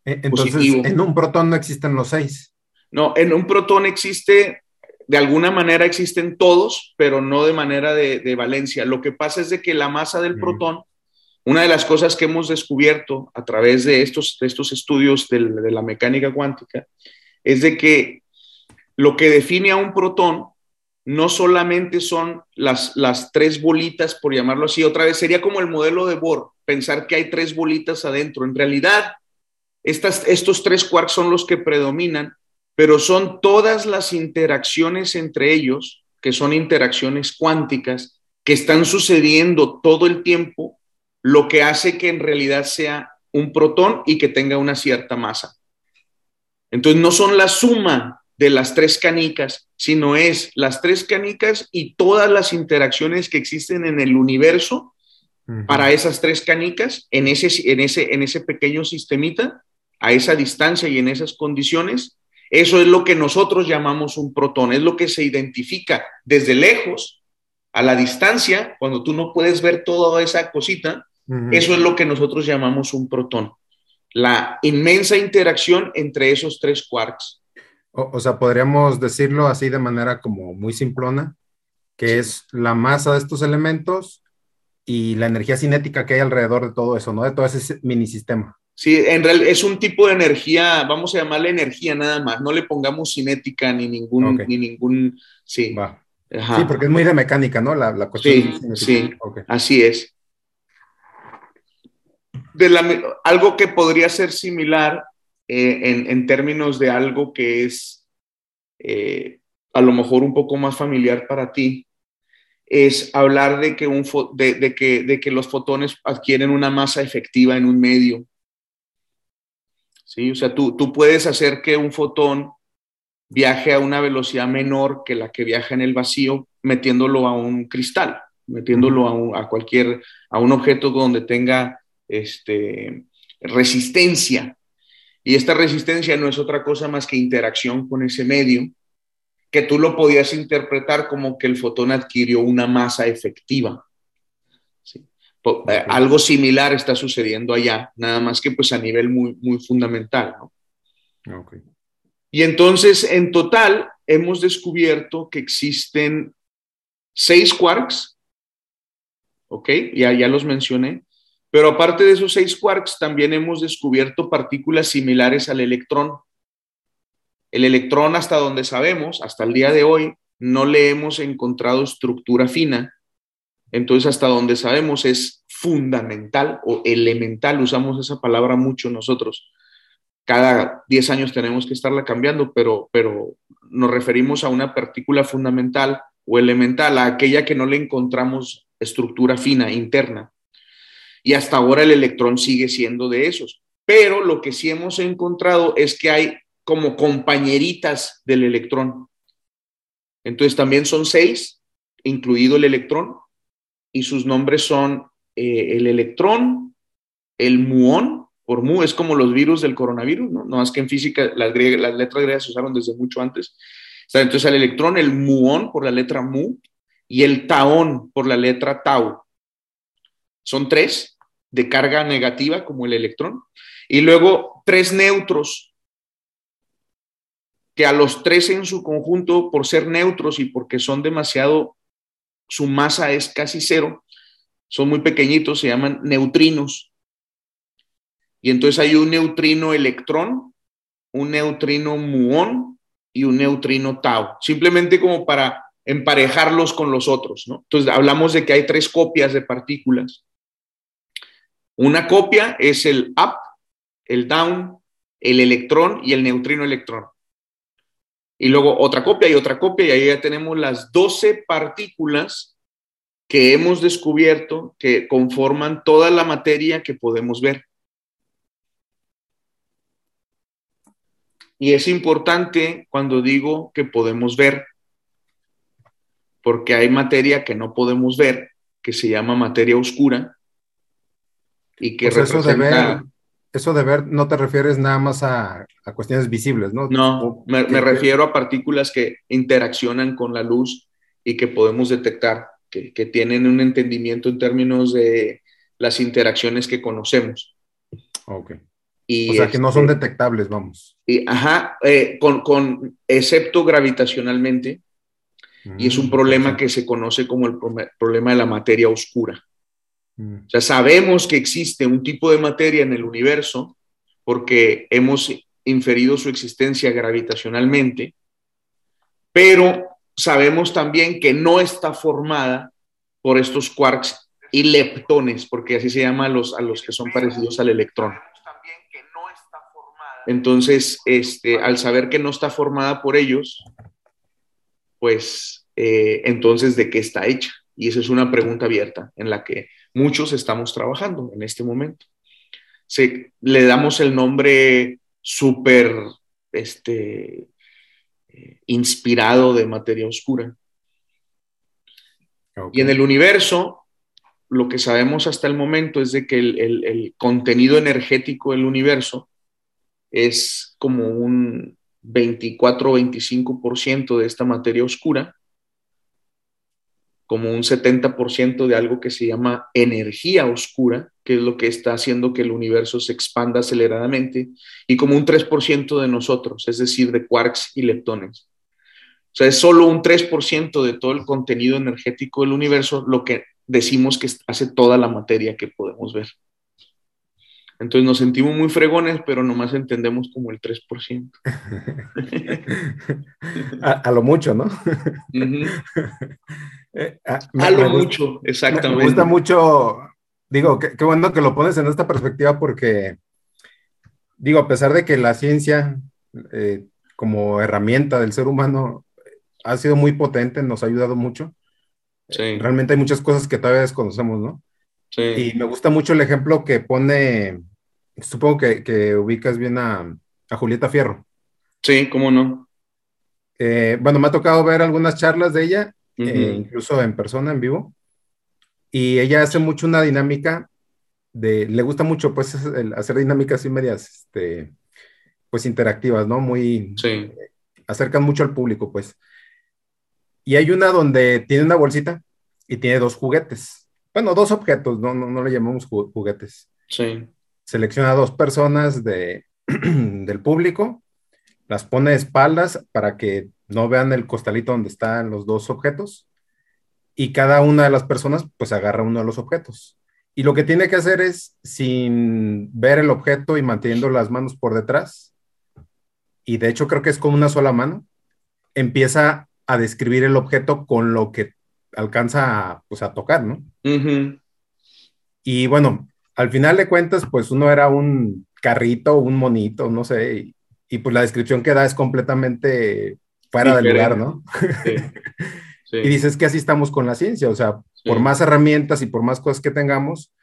E, entonces, en un protón no existen los seis. No, en un protón existe, de alguna manera existen todos, pero no de manera de, valencia. Lo que pasa es de que la masa del mm. protón una de las cosas que hemos descubierto a través de estos, estos estudios de, la mecánica cuántica es de que lo que define a un protón no solamente son las, las tres bolitas, por llamarlo así, otra vez sería como el modelo de Bohr, pensar que hay tres bolitas adentro. En realidad, estas, estos tres quarks son los que predominan, pero son todas las interacciones entre ellos, que son interacciones cuánticas, que están sucediendo todo el tiempo lo que hace que en realidad sea un protón y que tenga una cierta masa. Entonces no son la suma de las tres canicas, sino es las tres canicas y todas las interacciones que existen en el universo para esas tres canicas en ese, en, ese, en ese pequeño sistemita, a esa distancia y en esas condiciones. Eso es lo que nosotros llamamos un protón, es lo que se identifica desde lejos, a la distancia, cuando tú no puedes ver toda esa cosita, eso es lo que nosotros llamamos un protón, la inmensa interacción entre esos tres quarks. O, sea, podríamos decirlo así de manera como muy simplona, que es la masa de estos elementos y la energía cinética que hay alrededor de todo eso, ¿no? De todo ese mini sistema. Sí, en realidad es un tipo de energía, vamos a llamarle energía nada más, no le pongamos cinética ni ningún, ni ningún, sí. Sí, porque es muy de mecánica, ¿no? La, la cuestión. Sí, sí, así es algo que podría ser similar eh, en, términos de algo que es eh, a lo mejor un poco más familiar para ti, es hablar de que, un de, que, de que los fotones adquieren una masa efectiva en un medio. ¿Sí? O sea, tú, tú puedes hacer que un fotón viaje a una velocidad menor que la que viaja en el vacío metiéndolo a un cristal, metiéndolo a, a cualquier, a un objeto donde tenga este, resistencia. Y esta resistencia no es otra cosa más que interacción con ese medio, que tú lo podías interpretar como que el fotón adquirió una masa efectiva. Eh, algo similar está sucediendo allá, nada más que pues a nivel muy, muy fundamental, ¿no? Y entonces, en total, hemos descubierto que existen seis quarks, ¿ok? Ya, ya los mencioné, pero aparte de esos seis quarks, también hemos descubierto partículas similares al electrón. El electrón, hasta donde sabemos, hasta el día de hoy, no le hemos encontrado estructura fina. Entonces, hasta donde sabemos, es fundamental o elemental, usamos esa palabra mucho nosotros. Cada 10 años tenemos que estarla cambiando, pero, pero nos referimos a una partícula fundamental o elemental, a aquella que no le encontramos estructura fina interna. Y hasta ahora el electrón sigue siendo de esos. Pero lo que sí hemos encontrado es que hay como compañeritas del electrón. Entonces también son seis, incluido el electrón, y sus nombres son eh, el electrón, el muón, por mu es como los virus del coronavirus, ¿no? No es que en física las, letras griegas se usaron desde mucho antes. Entonces el electrón, el muón por la letra mu y el taón por la letra tau. Son tres de carga negativa como el electrón. Y luego tres neutros que a los tres en su conjunto, por ser neutros y porque son demasiado, su masa es casi cero, son muy pequeñitos, se llaman neutrinos. Y entonces hay un neutrino electrón, un neutrino muón y un neutrino tau, simplemente como para emparejarlos con los otros, ¿no? Entonces hablamos de que hay tres copias de partículas. Una copia es el up, el down, el electrón y el neutrino electrón. Y luego otra copia y otra copia, y ahí ya tenemos las 12 partículas que hemos descubierto que conforman toda la materia que podemos ver. Y es importante cuando digo que podemos ver, porque hay materia que no podemos ver, que se llama materia oscura, y que pues representa... Eso de, ver, no te refieres nada más a, cuestiones visibles, ¿no? No, me, me refiero a partículas que interaccionan con la luz y que podemos detectar que, tienen un entendimiento en términos de las interacciones que conocemos. Ok. Y o sea, que no son este, detectables, vamos. Y, ajá, eh, con, con, excepto gravitacionalmente, y es un mm, problema que se conoce como el problema de la materia oscura. Mm. O sea, sabemos que existe un tipo de materia en el universo porque hemos inferido su existencia gravitacionalmente, pero sabemos también que no está formada por estos quarks y leptones, porque así se llama a los, a los que son parecidos al electrón. Entonces, este, al saber que no está formada por ellos, pues eh, entonces, ¿de qué está hecha? Y esa es una pregunta abierta en la que muchos estamos trabajando en este momento. Se, le damos el nombre súper este, inspirado de materia oscura. Y en el universo, lo que sabemos hasta el momento es de que el, contenido energético del universo es como un 24 o 25% de esta materia oscura, como un 70% de algo que se llama energía oscura, que es lo que está haciendo que el universo se expanda aceleradamente, y como un 3% de nosotros, es decir, de quarks y leptones. O sea, es solo un 3% de todo el contenido energético del universo lo que decimos que hace toda la materia que podemos ver. Entonces nos sentimos muy fregones, pero nomás entendemos como el 3%. a, lo mucho, ¿no? Eh, a, lo mucho, exactamente. Me, gusta mucho, digo, qué bueno que lo pones en esta perspectiva porque, digo, a pesar de que la ciencia eh, como herramienta del ser humano ha sido muy potente, nos ha ayudado mucho. Sí. Realmente hay muchas cosas que todavía desconocemos, ¿no? Sí. Y me gusta mucho el ejemplo que pone, supongo que, ubicas bien a, Julieta Fierro. Sí, cómo no. Eh, bueno, me ha tocado ver algunas charlas de ella, eh, incluso en persona, en vivo. Y ella hace mucho una dinámica de, le gusta mucho pues hacer dinámicas así medias, este, pues interactivas, ¿no? Muy, sí. acercan mucho al público, pues. Y hay una donde tiene una bolsita y tiene dos juguetes. bueno, dos objetos, no, no, no le llamamos juguetes. Sí. Selecciona dos personas de, del público, las pone de espaldas para que no vean el costalito donde están los dos objetos y cada una de las personas pues agarra uno de los objetos. Y lo que tiene que hacer es, sin ver el objeto y manteniendo las manos por detrás, y de hecho creo que es con una sola mano, empieza a describir el objeto con lo que alcanza a, pues, a tocar, ¿no? Y bueno, al final de cuentas, pues uno era un carrito, un monito, no sé, y, pues la descripción que da es completamente fuera del lugar, ¿no? Y dices que así estamos con la ciencia, o sea, por más herramientas y por más cosas que tengamos,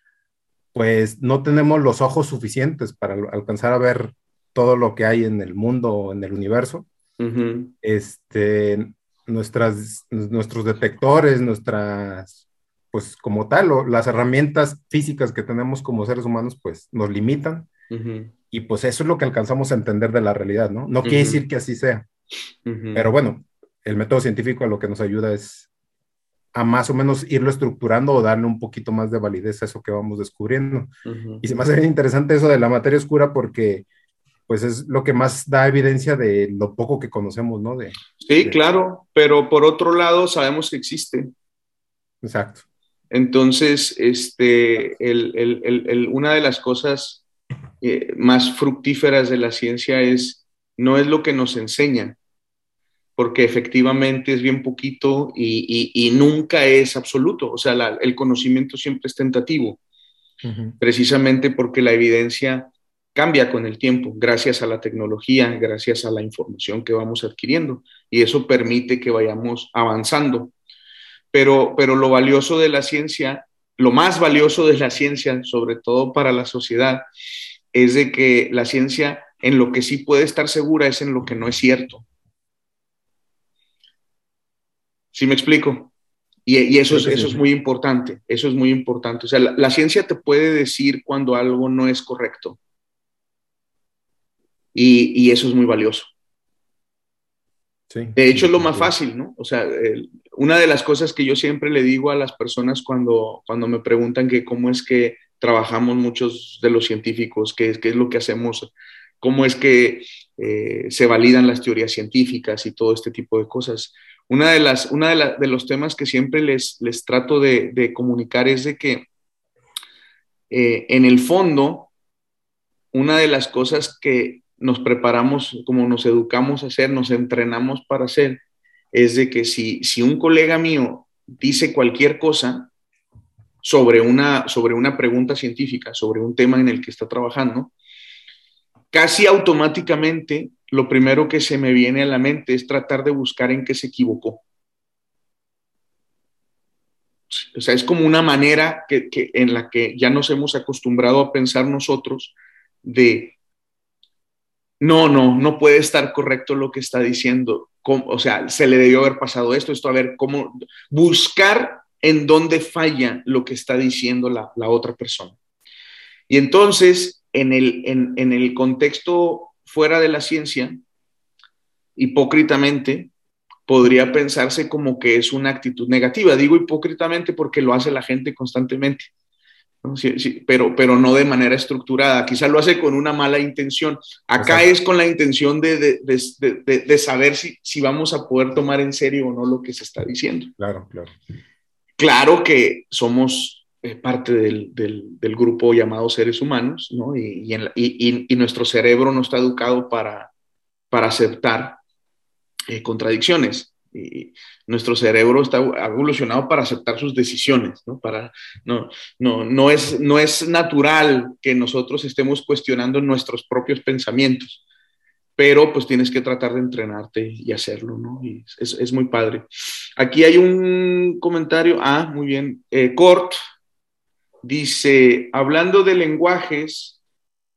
pues no tenemos los ojos suficientes para alcanzar a ver todo lo que hay en el mundo, en el universo. Este, nuestras, nuestros detectores, nuestras, pues como tal, las herramientas físicas que tenemos como seres humanos, pues nos limitan. Y pues eso es lo que alcanzamos a entender de la realidad, ¿no? No quiere decir que así sea. Pero bueno, el método científico a lo que nos ayuda es a más o menos irlo estructurando o darle un poquito más de validez a eso que vamos descubriendo. Y se me hace bien interesante eso de la materia oscura porque pues es lo que más da evidencia de lo poco que conocemos, ¿no? De, sí, claro, pero por otro lado sabemos que existe. Exacto. Entonces, este, una de las cosas eh, más fructíferas de la ciencia es, no es lo que nos enseña, porque efectivamente es bien poquito y, nunca es absoluto, o sea, el conocimiento siempre es tentativo, precisamente porque la evidencia cambia con el tiempo, gracias a la tecnología, gracias a la información que vamos adquiriendo, y eso permite que vayamos avanzando. Pero, pero lo valioso de la ciencia, lo más valioso de la ciencia, sobre todo para la sociedad, es de que la ciencia en lo que sí puede estar segura es en lo que no es cierto. ¿Sí me explico? Y, eso, es, eso es muy importante, eso es muy importante. O sea, la ciencia te puede decir cuando algo no es correcto y, eso es muy valioso. de hecho, es lo más fácil, ¿no? O sea, una de las cosas que yo siempre le digo a las personas cuando, cuando me preguntan que cómo es que trabajamos muchos de los científicos, qué, qué es lo que hacemos, cómo es que eh, se validan las teorías científicas y todo este tipo de cosas. Una de, las, una de, los temas que siempre les, les trato de, comunicar es de que eh, en el fondo, una de las cosas que nos preparamos, como nos educamos a hacer, nos entrenamos para hacer, es de que si, si un colega mío dice cualquier cosa sobre una, sobre una pregunta científica, sobre un tema en el que está trabajando, casi automáticamente lo primero que se me viene a la mente es tratar de buscar en qué se equivocó. O sea, es como una manera que, en la que ya nos hemos acostumbrado a pensar nosotros de no, no, no puede estar correcto lo que está diciendo. o sea, se le debió haber pasado esto, esto, a ver, cómo buscar en dónde falla lo que está diciendo la, otra persona. Y entonces, en el, en, el contexto fuera de la ciencia, hipócritamente, podría pensarse como que es una actitud negativa. Digo hipócritamente porque lo hace la gente constantemente. Sí, sí, pero, pero no de manera estructurada. Quizá lo hace con una mala intención. Acá es con la intención de, de, de, de, saber si, si vamos a poder tomar en serio o no lo que se está diciendo. Claro, claro. Claro que somos eh, parte del, del, grupo llamado seres humanos, ¿no? Y, y, nuestro cerebro no está educado para, para aceptar eh, contradicciones y nuestro cerebro está evolucionado para aceptar sus decisiones, ¿no? Para, no, no, no, es, no es natural que nosotros estemos cuestionando nuestros propios pensamientos, pero pues tienes que tratar de entrenarte y hacerlo, ¿no? Y es, es muy padre. Aquí hay un comentario, ah, muy bien, eh, Cort dice, hablando de lenguajes,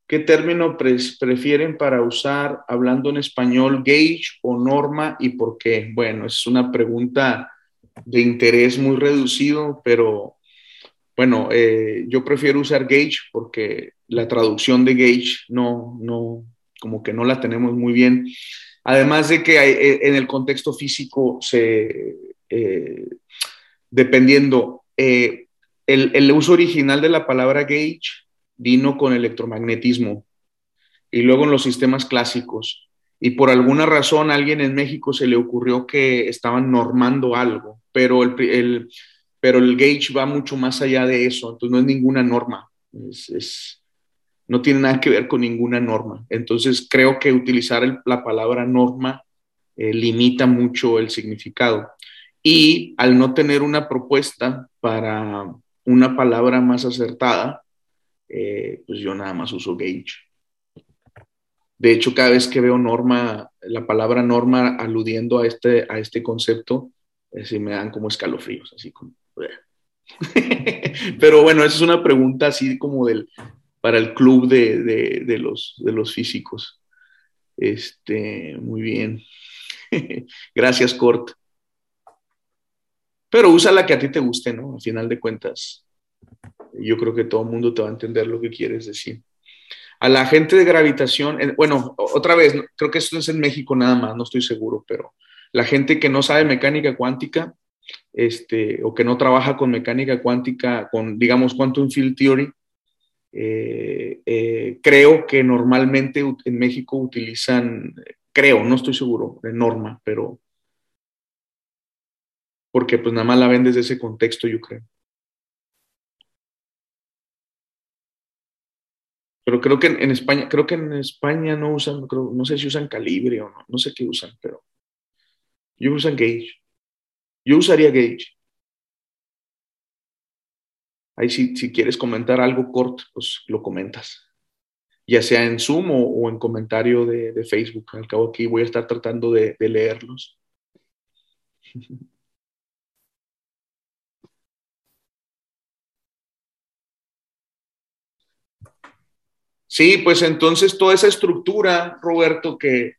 ¿Qué término prefieren para usar hablando en español, gauge o norma y por qué? Bueno, es una pregunta de interés muy reducido, pero bueno, eh, yo prefiero usar gauge porque la traducción de gauge no, no, como que no la tenemos muy bien. Además de que eh, en el contexto físico se, eh, dependiendo, el, uso original de la palabra gauge vino con electromagnetismo y luego en los sistemas clásicos. Y por alguna razón a alguien en México se le ocurrió que estaban normando algo, pero el, pero el gauge va mucho más allá de eso, entonces no es ninguna norma, es, no tiene nada que ver con ninguna norma. Entonces creo que utilizar la palabra norma eh, limita mucho el significado. Y al no tener una propuesta para una palabra más acertada, eh, pues yo nada más uso gauge. De hecho, cada vez que veo norma, la palabra norma aludiendo a este, a este concepto, eh, me dan como escalofríos, así como... Pero bueno, esa es una pregunta así como del, para el club de, los, de los físicos. Este, muy bien. Gracias, Cort. Pero usa la que a ti te guste, ¿no? Al final de cuentas, yo creo que todo el mundo te va a entender lo que quieres decir. A la gente de gravitación, bueno, otra vez, creo que esto es en México nada más, no estoy seguro, pero la gente que no sabe mecánica cuántica, este, o que no trabaja con mecánica cuántica, con, digamos, quantum field theory, eh, eh, creo que normalmente en México utilizan, creo, no estoy seguro, de norma, pero porque pues nada más la ven desde ese contexto, yo creo. Pero creo que en, España, creo que en España no usan, no sé si usan calibre o no, no sé qué usan, pero yo usan gauge. Yo usaría gauge. Ahí si, si quieres comentar algo corto, pues lo comentas. Ya sea en Zoom o, en comentario de, Facebook. Al cabo aquí voy a estar tratando de, de leerlos. Sí, pues entonces toda esa estructura, Roberto, que,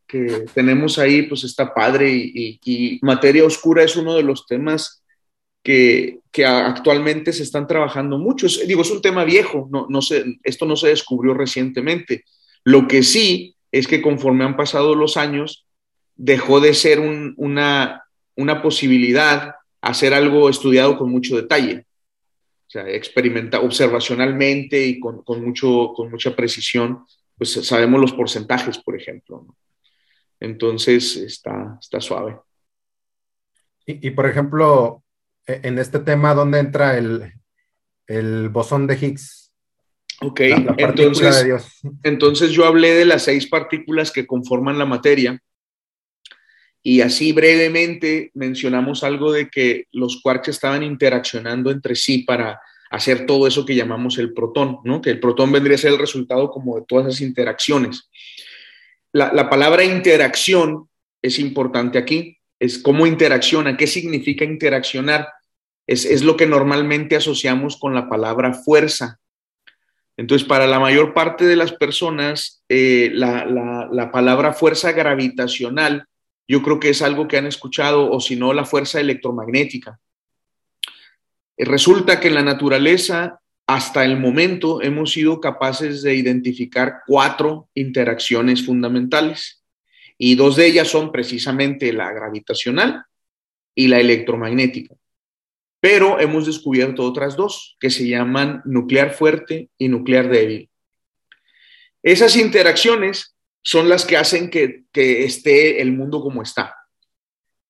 tenemos ahí, pues está padre y, materia oscura es uno de los temas que, actualmente se están trabajando mucho. digo, es un tema viejo, no, no esto no se descubrió recientemente. Lo que sí es que conforme han pasado los años, dejó de ser una, una posibilidad hacer algo estudiado con mucho detalle sea, experimenta observacionalmente y con, mucho, con mucha precisión, pues sabemos los porcentajes, por ejemplo. Entonces, está, está suave. Y, por ejemplo, e, en este tema, ¿dónde entra el, el bosón de Higgs? Ok, entonces, entonces yo hablé de las seis partículas que conforman la materia y así brevemente mencionamos algo de que los quarks estaban interaccionando entre sí para hacer todo eso que llamamos el protón, ¿no? Que el protón vendría a ser el resultado como de todas esas interacciones. La, palabra interacción es importante aquí, es cómo interacciona, qué significa interaccionar. Es, lo que normalmente asociamos con la palabra fuerza. Entonces, para la mayor parte de las personas, eh, la palabra fuerza gravitacional yo creo que es algo que han escuchado, o si no, la fuerza electromagnética. Resulta que en la naturaleza, hasta el momento, hemos sido capaces de identificar cuatro interacciones fundamentales, y dos de ellas son precisamente la gravitacional y la electromagnética. Pero hemos descubierto otras dos, que se llaman nuclear fuerte y nuclear débil. Esas interacciones son las que hacen que, esté el mundo como está.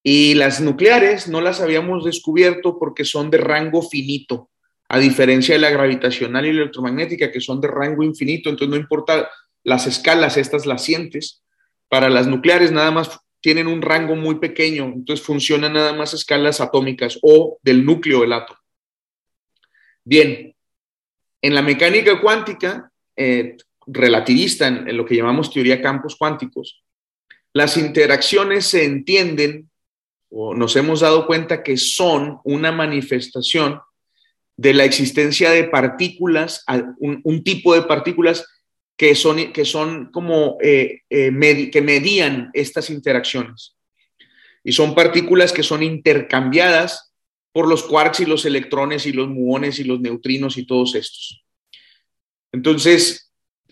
Y las nucleares no las habíamos descubierto porque son de rango finito, a diferencia de la gravitacional y electromagnética, que son de rango infinito. Entonces no importa las escalas, estas las sientes. Para las nucleares nada más tienen un rango muy pequeño, entonces funcionan nada más escalas atómicas o del núcleo del átomo. Bien, en la mecánica cuántica eh, relativista en, lo que llamamos teoría de campos cuánticos, las interacciones se entienden o nos hemos dado cuenta que son una manifestación de la existencia de partículas, un, tipo de partículas que son, que son como eh, eh, que medían estas interacciones. Y son partículas que son intercambiadas por los quarks y los electrones y los muones y los neutrinos y todos estos. Entonces,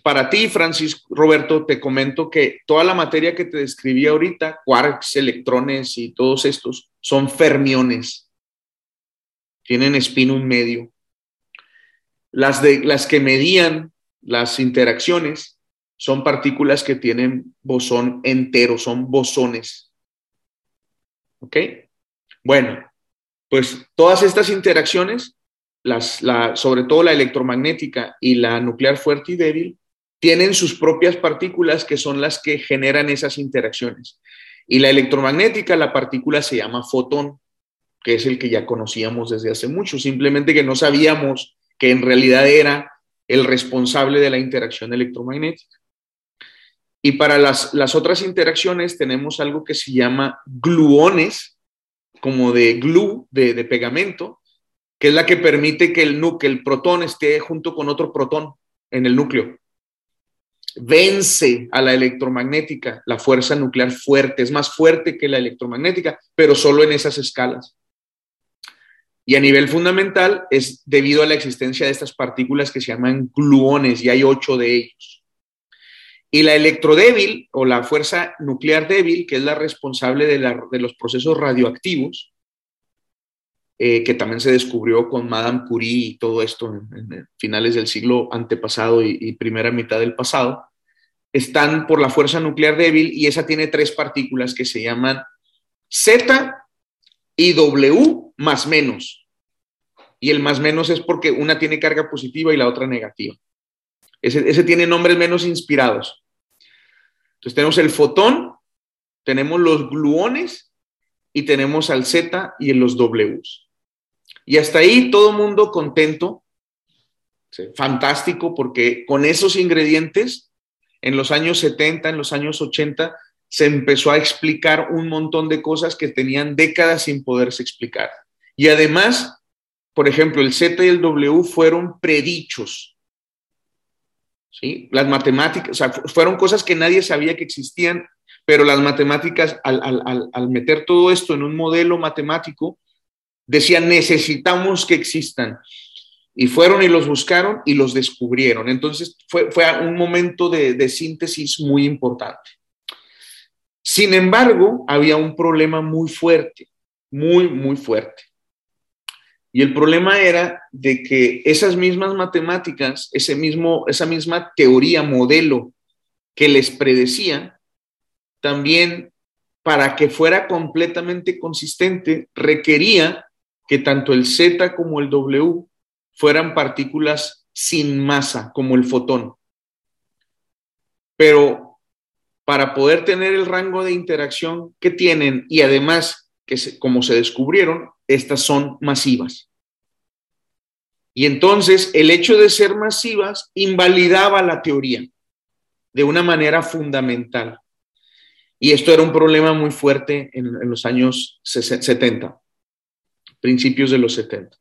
para ti, Francis Roberto, te comento que toda la materia que te describí ahorita, quarks, electrones y todos estos, son fermiones. Tienen spin un medio. Las, de, las que medían las interacciones son partículas que tienen bosón entero, son bosones. ¿Ok? Bueno, pues todas estas interacciones, las, la, sobre todo la electromagnética y la nuclear fuerte y débil, tienen sus propias partículas que son las que generan esas interacciones. Y la electromagnética, la partícula se llama fotón, que es el que ya conocíamos desde hace mucho, simplemente que no sabíamos que en realidad era el responsable de la interacción electromagnética. Y para las, las otras interacciones tenemos algo que se llama gluones, como de glue, de, de pegamento, que es la que permite que el, que el protón esté junto con otro protón en el núcleo. Vence a la electromagnética, la fuerza nuclear fuerte, es más fuerte que la electromagnética, pero solo en esas escalas. Y a nivel fundamental es debido a la existencia de estas partículas que se llaman gluones, y hay ocho de ellos. Y la electrodébil o la fuerza nuclear débil, que es la responsable de, los procesos radioactivos, eh, que también se descubrió con Madame Curie y todo esto en, finales del siglo antepasado y, primera mitad del pasado, están por la fuerza nuclear débil y esa tiene tres partículas que se llaman Z y W más menos. Y el más menos es porque una tiene carga positiva y la otra negativa. Ese, ese tiene nombres menos inspirados. Entonces tenemos el fotón, tenemos los gluones y tenemos al Z y en los Ws. Y hasta ahí todo mundo contento, fantástico, porque con esos ingredientes, en los años 70, en los años 80, se empezó a explicar un montón de cosas que tenían décadas sin poderse explicar. Y además, por ejemplo, el Z y el W fueron predichos ¿sí? Las matemáticas, o sea, fueron cosas que nadie sabía que existían, pero las matemáticas, al, meter todo esto en un modelo matemático, decían, necesitamos que existan. Y fueron y los buscaron y los descubrieron. Entonces fue, fue un momento de, de síntesis muy importante. Sin embargo, había un problema muy fuerte, muy, muy fuerte. Y el problema era de que esas mismas matemáticas, ese mismo, esa misma teoría, modelo que les predecía, también para que fuera completamente consistente, requería que tanto el Z como el W fueran partículas sin masa, como el fotón. Pero para poder tener el rango de interacción que tienen y además que como se descubrieron, estas son masivas. Y entonces el hecho de ser masivas invalidaba la teoría de una manera fundamental. Y esto era un problema muy fuerte en, los años 70, principios de los 70.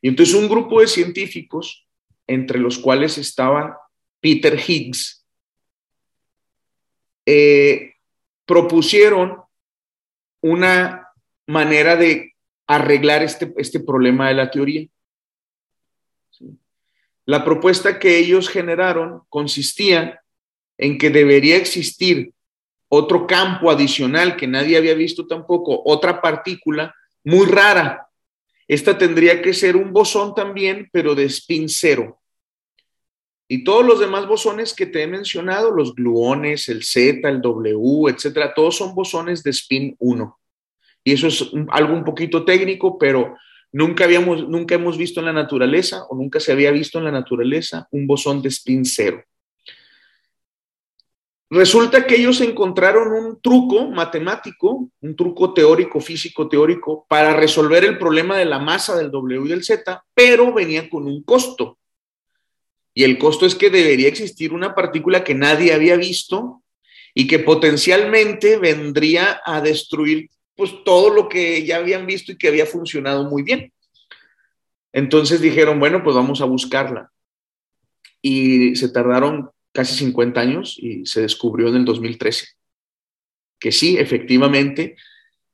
Y entonces un grupo de científicos, entre los cuales estaba Peter Higgs, eh, propusieron una manera de arreglar este, este problema de la teoría. La propuesta que ellos generaron consistía en que debería existir otro campo adicional que nadie había visto tampoco, otra partícula muy rara. Esta tendría que ser un bosón también, pero de spin cero. Y todos los demás bosones que te he mencionado, los gluones, el Z, el W, etcétera, todos son bosones de spin 1. Y eso es algo un poquito técnico, pero nunca, habíamos, nunca hemos visto en la naturaleza o nunca se había visto en la naturaleza un bosón de spin cero. Resulta que ellos encontraron un truco matemático, un truco teórico, físico teórico, para resolver el problema de la masa del W y del Z, pero venía con un costo. Y el costo es que debería existir una partícula que nadie había visto y que potencialmente vendría a destruir pues todo lo que ya habían visto y que había funcionado muy bien. Entonces dijeron, bueno, pues vamos a buscarla. Y se tardaron casi 50 años y se descubrió en el 2013 que sí, efectivamente,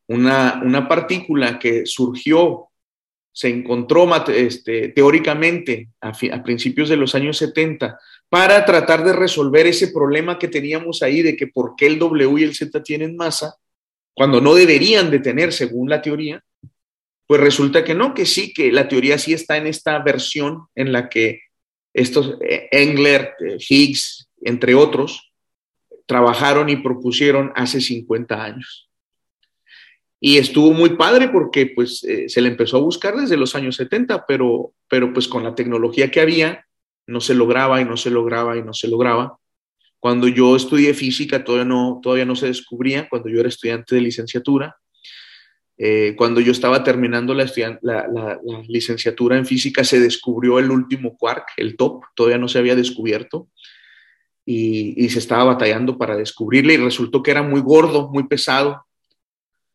una, una partícula que surgió, se encontró este, teóricamente a, a principios de los años 70 para tratar de resolver ese problema que teníamos ahí de que por qué el W y el Z tienen masa, cuando no deberían de tener según la teoría, Pues resulta que no, que sí, que la teoría sí está en esta versión en la que estos eh, Engler, eh, Higgs, entre otros, trabajaron y propusieron hace 50 años. Y estuvo muy padre porque pues eh, se le empezó a buscar desde los años 70, pero, pero pues con la tecnología que había no se lograba y no se lograba y no se lograba. Cuando yo estudié física todavía no, todavía no se descubría, cuando yo era estudiante de licenciatura. Eh, cuando yo estaba terminando la, licenciatura en física se descubrió el último quark, el top, todavía no se había descubierto. Y, y, se estaba batallando para descubrirle y resultó que era muy gordo, muy pesado.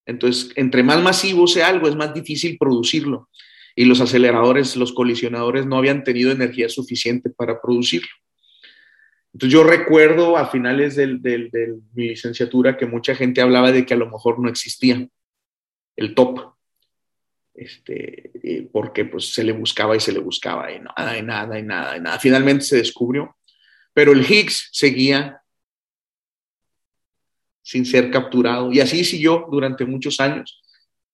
Entonces, entre más masivo sea algo, es más difícil producirlo. Y los aceleradores, los colisionadores no habían tenido energía suficiente para producirlo. Entonces yo recuerdo a finales de mi licenciatura que mucha gente hablaba de que a lo mejor no existía el top, este, porque pues se le buscaba y se le buscaba y nada, y nada, y nada, y nada. Finalmente se descubrió, pero el Higgs seguía sin ser capturado y así siguió durante muchos años.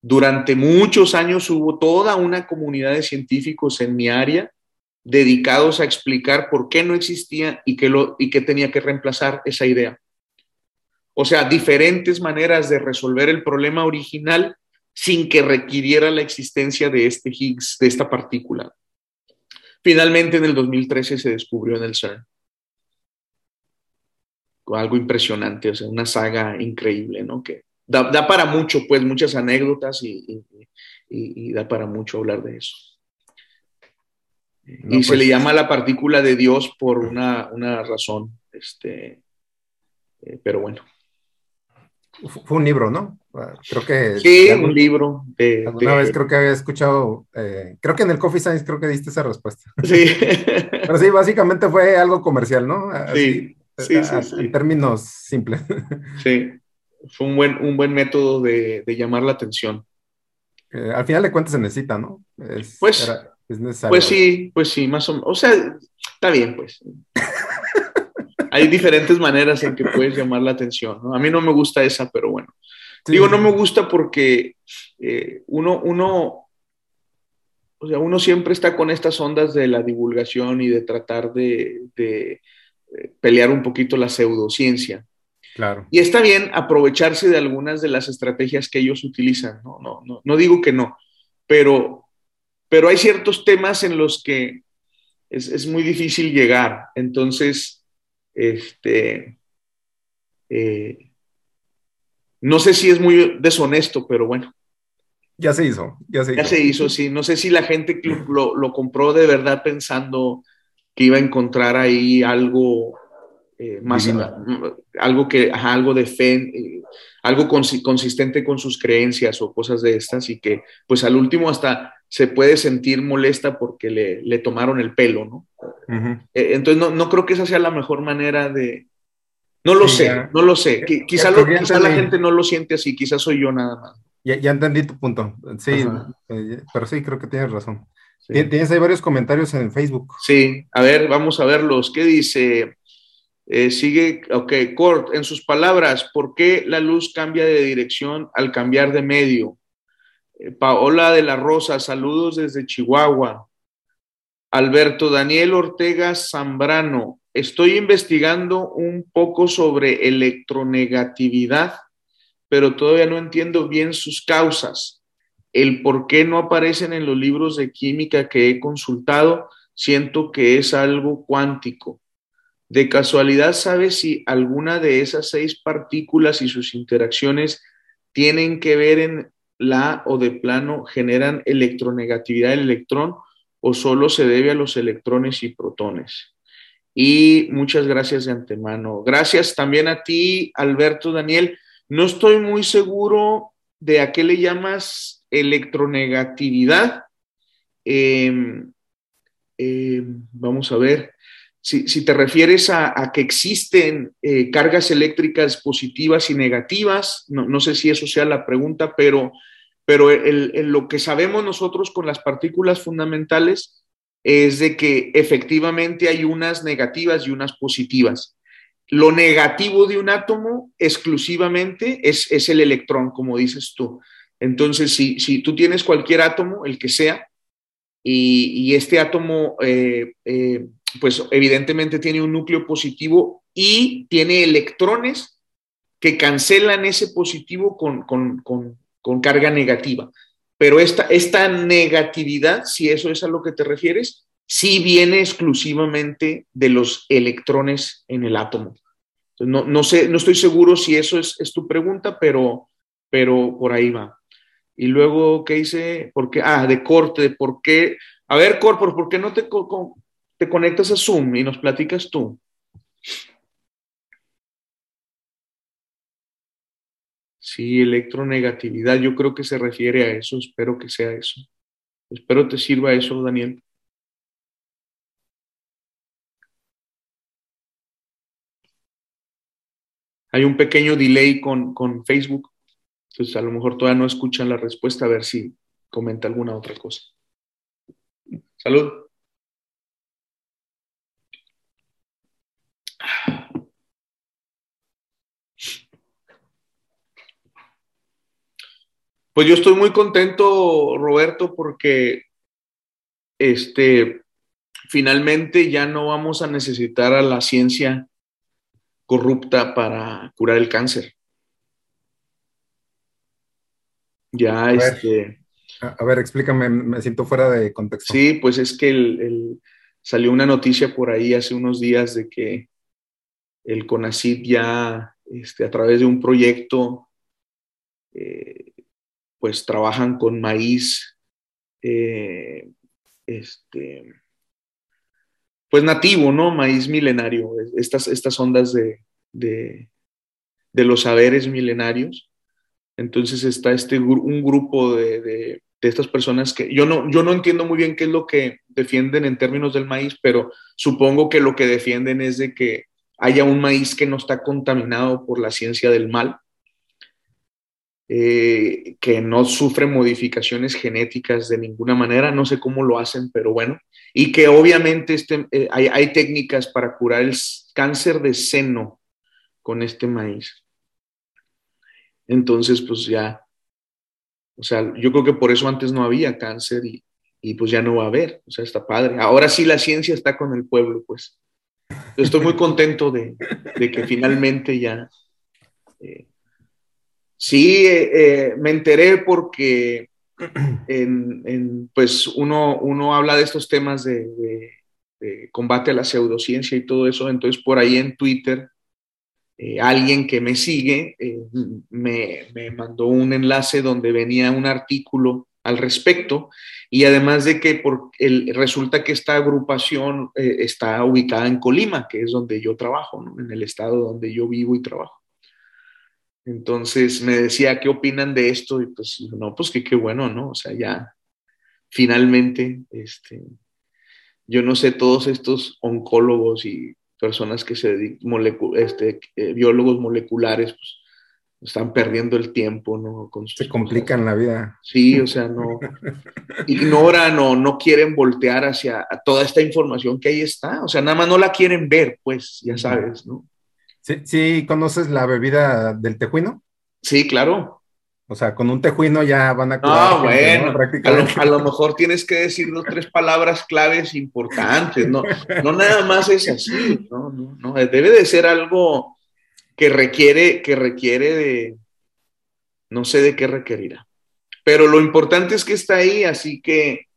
Durante muchos años hubo toda una comunidad de científicos en mi área dedicados a explicar por qué no existía y qué, lo, y qué tenía que reemplazar esa idea. O sea, diferentes maneras de resolver el problema original sin que requiriera la existencia de este Higgs, de esta partícula. Finalmente, en el 2013 se descubrió en el CERN. Algo impresionante, o sea, una saga increíble, ¿no? Que da, para mucho, pues, muchas anécdotas y, y da para mucho hablar de eso y se le pues. llama la partícula de Dios por una, una razón. Este, eh, pero bueno. Fue un libro, ¿no? Creo que. Sí, un libro. De, alguna vez creo que había escuchado, eh, creo que en el Coffee Science creo que diste esa respuesta. Sí. Pero sí, básicamente fue algo comercial, ¿no? sí, sí, sí, En términos simples. Sí, fue un buen, un buen método de, de llamar la atención. Eh, al final de cuentas se necesita, ¿no? pues, pues sí, pues sí, más o menos. O sea, está bien, pues. Hay diferentes maneras en que puedes llamar la atención. ¿no? A mí no me gusta esa, pero bueno. Digo, no me gusta porque eh, uno, uno, o sea, uno siempre está con estas ondas de la divulgación y de tratar de, de eh, pelear un poquito la pseudociencia. Claro. Y está bien aprovecharse de algunas de las estrategias que ellos utilizan, no, no, no, no digo que no, pero, pero hay ciertos temas en los que es, muy difícil llegar. Entonces, este, eh, no sé si es muy deshonesto, pero bueno. Ya se hizo, ya se hizo. Ya se hizo, sí. No sé si la gente lo, lo compró de verdad pensando que iba a encontrar ahí algo eh, más algo que algo de fe, eh, algo consistente con sus creencias o cosas de estas y que pues al último hasta se puede sentir molesta porque le, le tomaron el pelo, ¿no? Eh, entonces no, no, creo que esa sea la mejor manera de... No lo sé, no lo sé. quizá, la gente no lo siente así, quizás soy yo nada más. Ya, ya entendí tu punto. Sí, pero sí, creo que tienes razón. Tienes ahí varios comentarios en Facebook. Sí, a ver, vamos a verlos. ¿Qué dice? Eh, sigue, ok, Cort, en sus palabras, ¿por qué la luz cambia de dirección al cambiar de medio? Eh, Paola de la Rosa, saludos desde Chihuahua. Alberto Daniel Ortega Zambrano, estoy investigando un poco sobre electronegatividad, pero todavía no entiendo bien sus causas. El por qué no aparecen en los libros de química que he consultado, siento que es algo cuántico. ¿De casualidad sabes si alguna de esas seis partículas y sus interacciones tienen que ver en la o de plano generan electronegatividad del electrón o solo se debe a los electrones y protones? Y muchas gracias de antemano. Gracias también a ti, Alberto Daniel. No estoy muy seguro de a qué le llamas electronegatividad. Em, em, vamos a ver si, te refieres a, que existen eh, cargas eléctricas positivas y negativas, no, sé si eso sea la pregunta, pero, pero lo que sabemos nosotros con las partículas fundamentales es de que efectivamente hay unas negativas y unas positivas. Lo negativo de un átomo exclusivamente es, es el electrón, como dices tú. Entonces, si, si tú tienes cualquier átomo, el que sea, y, este átomo, eh, eh, pues evidentemente tiene un núcleo positivo y tiene electrones que cancelan ese positivo con, con carga negativa. Pero esta, esta negatividad, si eso es a lo que te refieres, sí viene exclusivamente de los electrones en el átomo. No, no, sé, no estoy seguro si eso es, tu pregunta, pero, pero por ahí va. Y luego, ¿qué hice? ¿Por qué? Ah, de corte, ¿por qué? A ver, Corpor, ¿por qué no te, te conectas a Zoom y nos platicas tú? Sí, electronegatividad, yo creo que se refiere a eso, espero que sea eso. Espero te sirva eso, Daniel. Hay un pequeño delay con, con Facebook, entonces a lo mejor todavía no escuchan la respuesta, a ver si comenta alguna otra cosa. Salud. Pues yo estoy muy contento, Roberto, porque este, finalmente ya no vamos a necesitar a la ciencia corrupta para curar el cáncer. Ya, a ver, este. A ver, explícame, me siento fuera de contexto. Sí, pues es que el, salió una noticia por ahí hace unos días de que el CONACYT ya, este, a través de un proyecto, eh, pues trabajan con maíz, eh, este, pues nativo, ¿no? Maíz milenario, estas, estas ondas de, de, los saberes milenarios. Entonces está este, un grupo de, de, estas personas que yo no, yo no entiendo muy bien qué es lo que defienden en términos del maíz, pero supongo que lo que defienden es de que haya un maíz que no está contaminado por la ciencia del mal eh, que no sufre modificaciones genéticas de ninguna manera, no sé cómo lo hacen, pero bueno, y que obviamente este, eh, hay, técnicas para curar el cáncer de seno con este maíz. Entonces, pues ya, o sea, yo creo que por eso antes no había cáncer y, pues ya no va a haber, o sea, está padre. Ahora sí la ciencia está con el pueblo, pues. Estoy muy contento de, que finalmente ya... Eh, Sí, eh, eh, me enteré porque en, pues uno, uno habla de estos temas de, combate a la pseudociencia y todo eso, entonces por ahí en Twitter eh, alguien que me sigue me, mandó un enlace donde venía un artículo al respecto. Y además de que por el, resulta que esta agrupación está ubicada en Colima, que es donde yo trabajo, en el estado donde yo vivo y trabajo. Entonces me decía, ¿qué opinan de esto? Y pues, no, pues que qué bueno, ¿no? O sea, ya finalmente, este, yo no sé, todos estos oncólogos y personas que se dedican, este, eh, biólogos moleculares, pues están perdiendo el tiempo, ¿no? se complican la vida. Sí, o sea, no ignoran o no quieren voltear hacia toda esta información que ahí está, o sea, nada más no la quieren ver, pues, ya sabes, ¿no? ¿Sí, conoces la bebida del tejuino? Sí, claro. O sea, con un tejuino ya van a curar. Ah, bueno, a, lo, mejor tienes que decir dos, tres palabras claves importantes, ¿no? No nada más es así, no, no, no. Debe de ser algo que requiere, que requiere de, no sé de qué requerirá. Pero lo importante es que está ahí, así que,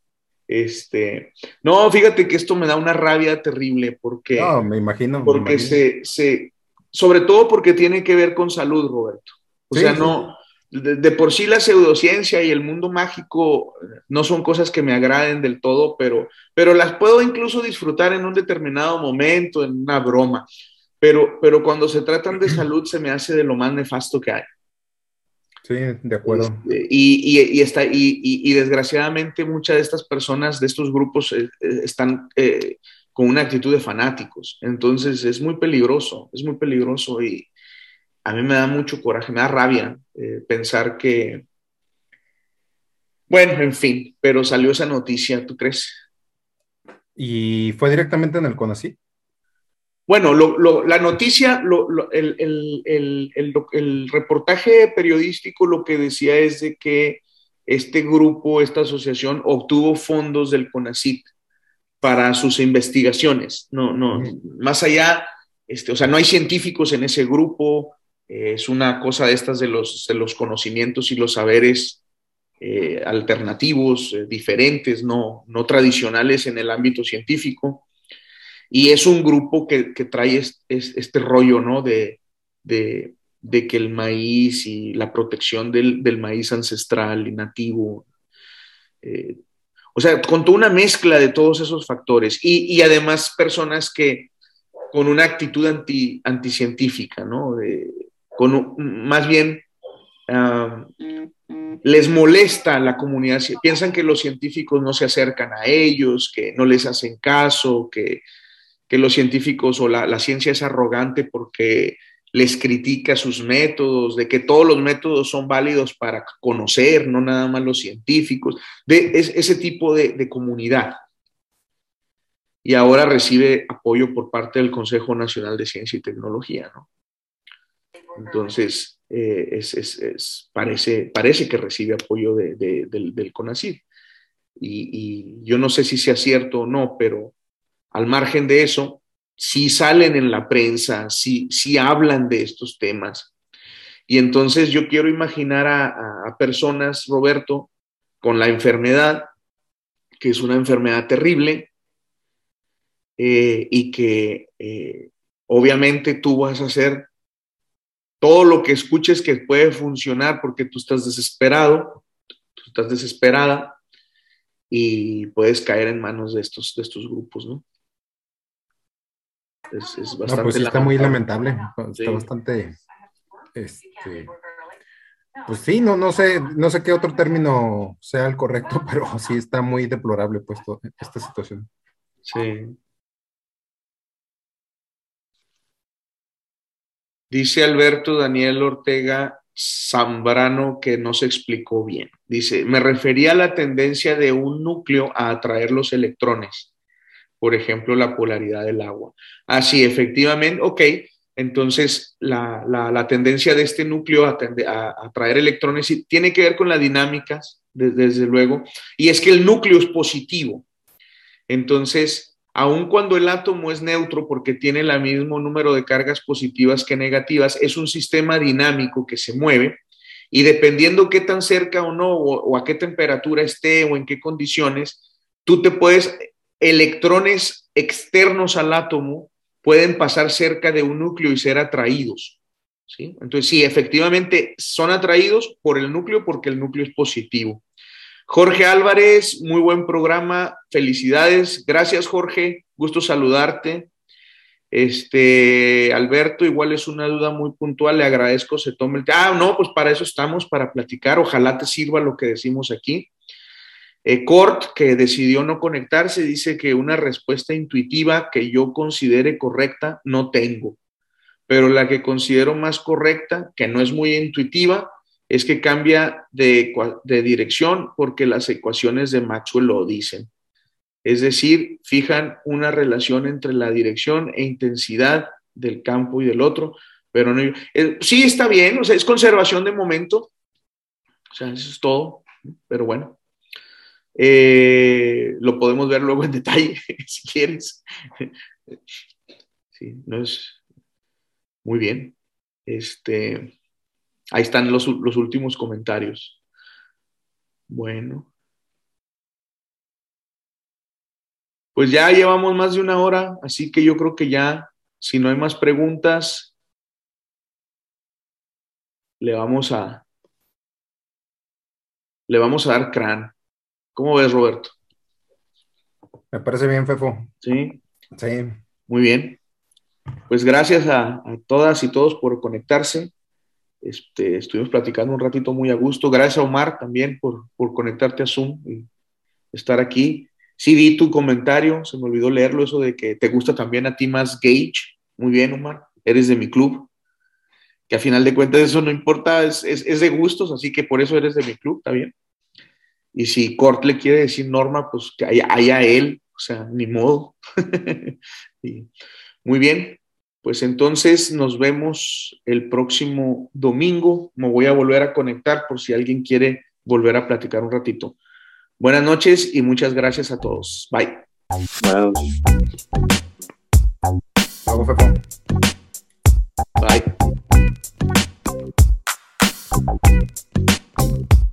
este, no, fíjate que esto me da una rabia terrible porque... No, me imagino. Porque Se, se, sobre todo porque tiene que ver con salud, Roberto. O sea, no, de, por sí la pseudociencia y el mundo mágico no son cosas que me agraden del todo, pero, pero las puedo incluso disfrutar en un determinado momento, en una broma. Pero, pero cuando se tratan de salud se me hace de lo más nefasto que hay. Sí, de acuerdo. Este, y, y, está, y, desgraciadamente muchas de estas personas, de estos grupos, eh, eh, están eh, con una actitud de fanáticos. Entonces es muy peligroso, es muy peligroso y a mí me da mucho coraje, me da rabia eh, pensar que, bueno, en fin, pero salió esa noticia, ¿tú crees? ¿Y fue directamente en el CONACYT? Bueno, la noticia, el, reportaje periodístico lo que decía es de que este grupo, esta asociación, obtuvo fondos del CONACIT para sus investigaciones. No, no, más allá, este, o sea, no hay científicos en ese grupo, eh, es una cosa de estas de los, de los conocimientos y los saberes eh, alternativos, eh, diferentes, no, no tradicionales en el ámbito científico. Y es un grupo que, trae este rollo, ¿no? De, de, que el maíz y la protección del, maíz ancestral y nativo, eh, o sea, con toda una mezcla de todos esos factores y, además personas que con una actitud anti, anticientífica, ¿no? con, más bien les molesta la comunidad, piensan que los científicos no se acercan a ellos, que no les hacen caso, que que los científicos o la, ciencia es arrogante porque les critica sus métodos, de que todos los métodos son válidos para conocer, no nada más los científicos, de ese tipo de, comunidad. Y ahora recibe apoyo por parte del Consejo Nacional de Ciencia y Tecnología, ¿no? Entonces, eh, parece, parece que recibe apoyo del, del CONACYT. Y, y, yo no sé si sea cierto o no, pero al margen de eso, si salen en la prensa, si, hablan de estos temas. Y entonces yo quiero imaginar a, personas, Roberto, con la enfermedad, que es una enfermedad terrible, eh, y que eh, obviamente tú vas a hacer todo lo que escuches que puede funcionar porque tú estás desesperado, tú estás desesperada y puedes caer en manos de estos, de estos grupos, ¿no? Es, es bastante. No, pues está muy lamentable. Está bastante. Este, pues sí, no, no sé, no sé qué otro término sea el correcto, pero sí está muy deplorable puesto esta situación. Sí. Dice Alberto Daniel Ortega Zambrano que no se explicó bien. Dice, me refería a la tendencia de un núcleo a atraer los electrones por ejemplo, la polaridad del agua. Así, efectivamente, ok, entonces la, tendencia de este núcleo a, a, atraer electrones tiene que ver con las dinámicas, desde luego, y es que el núcleo es positivo. Entonces, aun cuando el átomo es neutro porque tiene el mismo número de cargas positivas que negativas, es un sistema dinámico que se mueve y dependiendo qué tan cerca o no, o a qué temperatura esté o en qué condiciones, tú te puedes electrones externos al átomo pueden pasar cerca de un núcleo y ser atraídos. ¿sí? Entonces, sí, efectivamente son atraídos por el núcleo porque el núcleo es positivo. Jorge Álvarez, muy buen programa, felicidades. Gracias, Jorge, gusto saludarte. Este, Alberto, igual es una duda muy puntual, le agradezco, se tome el... Ah, no, pues para eso estamos, para platicar, ojalá te sirva lo que decimos aquí. Eh, Cort, que decidió no conectarse, dice que una respuesta intuitiva que yo considere correcta no tengo, pero la que considero más correcta, que no es muy intuitiva, es que cambia de, dirección porque las ecuaciones de Maxwell lo dicen. Es decir, fijan una relación entre la dirección e intensidad del campo y del otro, pero no, eh, sí está bien, o sea, es conservación de momento, o sea, eso es todo, pero bueno. Eh, lo podemos ver luego en detalle, si quieres. Sí, no es muy bien. Este, ahí están los, los últimos comentarios. Bueno. Pues ya llevamos más de una hora, así que yo creo que ya, si no hay más preguntas, le vamos a, le vamos a dar crán. ¿Cómo ves, Roberto? Me parece bien, Fefo. Sí. Sí. Muy bien. Pues gracias a, todas y todos por conectarse. Este, estuvimos platicando un ratito muy a gusto. Gracias a Omar también por, conectarte a Zoom y estar aquí. Sí vi tu comentario, se me olvidó leerlo, eso de que te gusta también a ti más Gage. Muy bien, Omar, eres de mi club. Que a final de cuentas eso no importa, es, es de gustos, así que por eso eres de mi club, ¿está bien? Y si Cort le quiere decir Norma, pues que haya, él, o sea, ni modo. Muy bien, pues entonces nos vemos el próximo domingo. Me voy a volver a conectar por si alguien quiere volver a platicar un ratito. Buenas noches y muchas gracias a todos. Bye. Bye.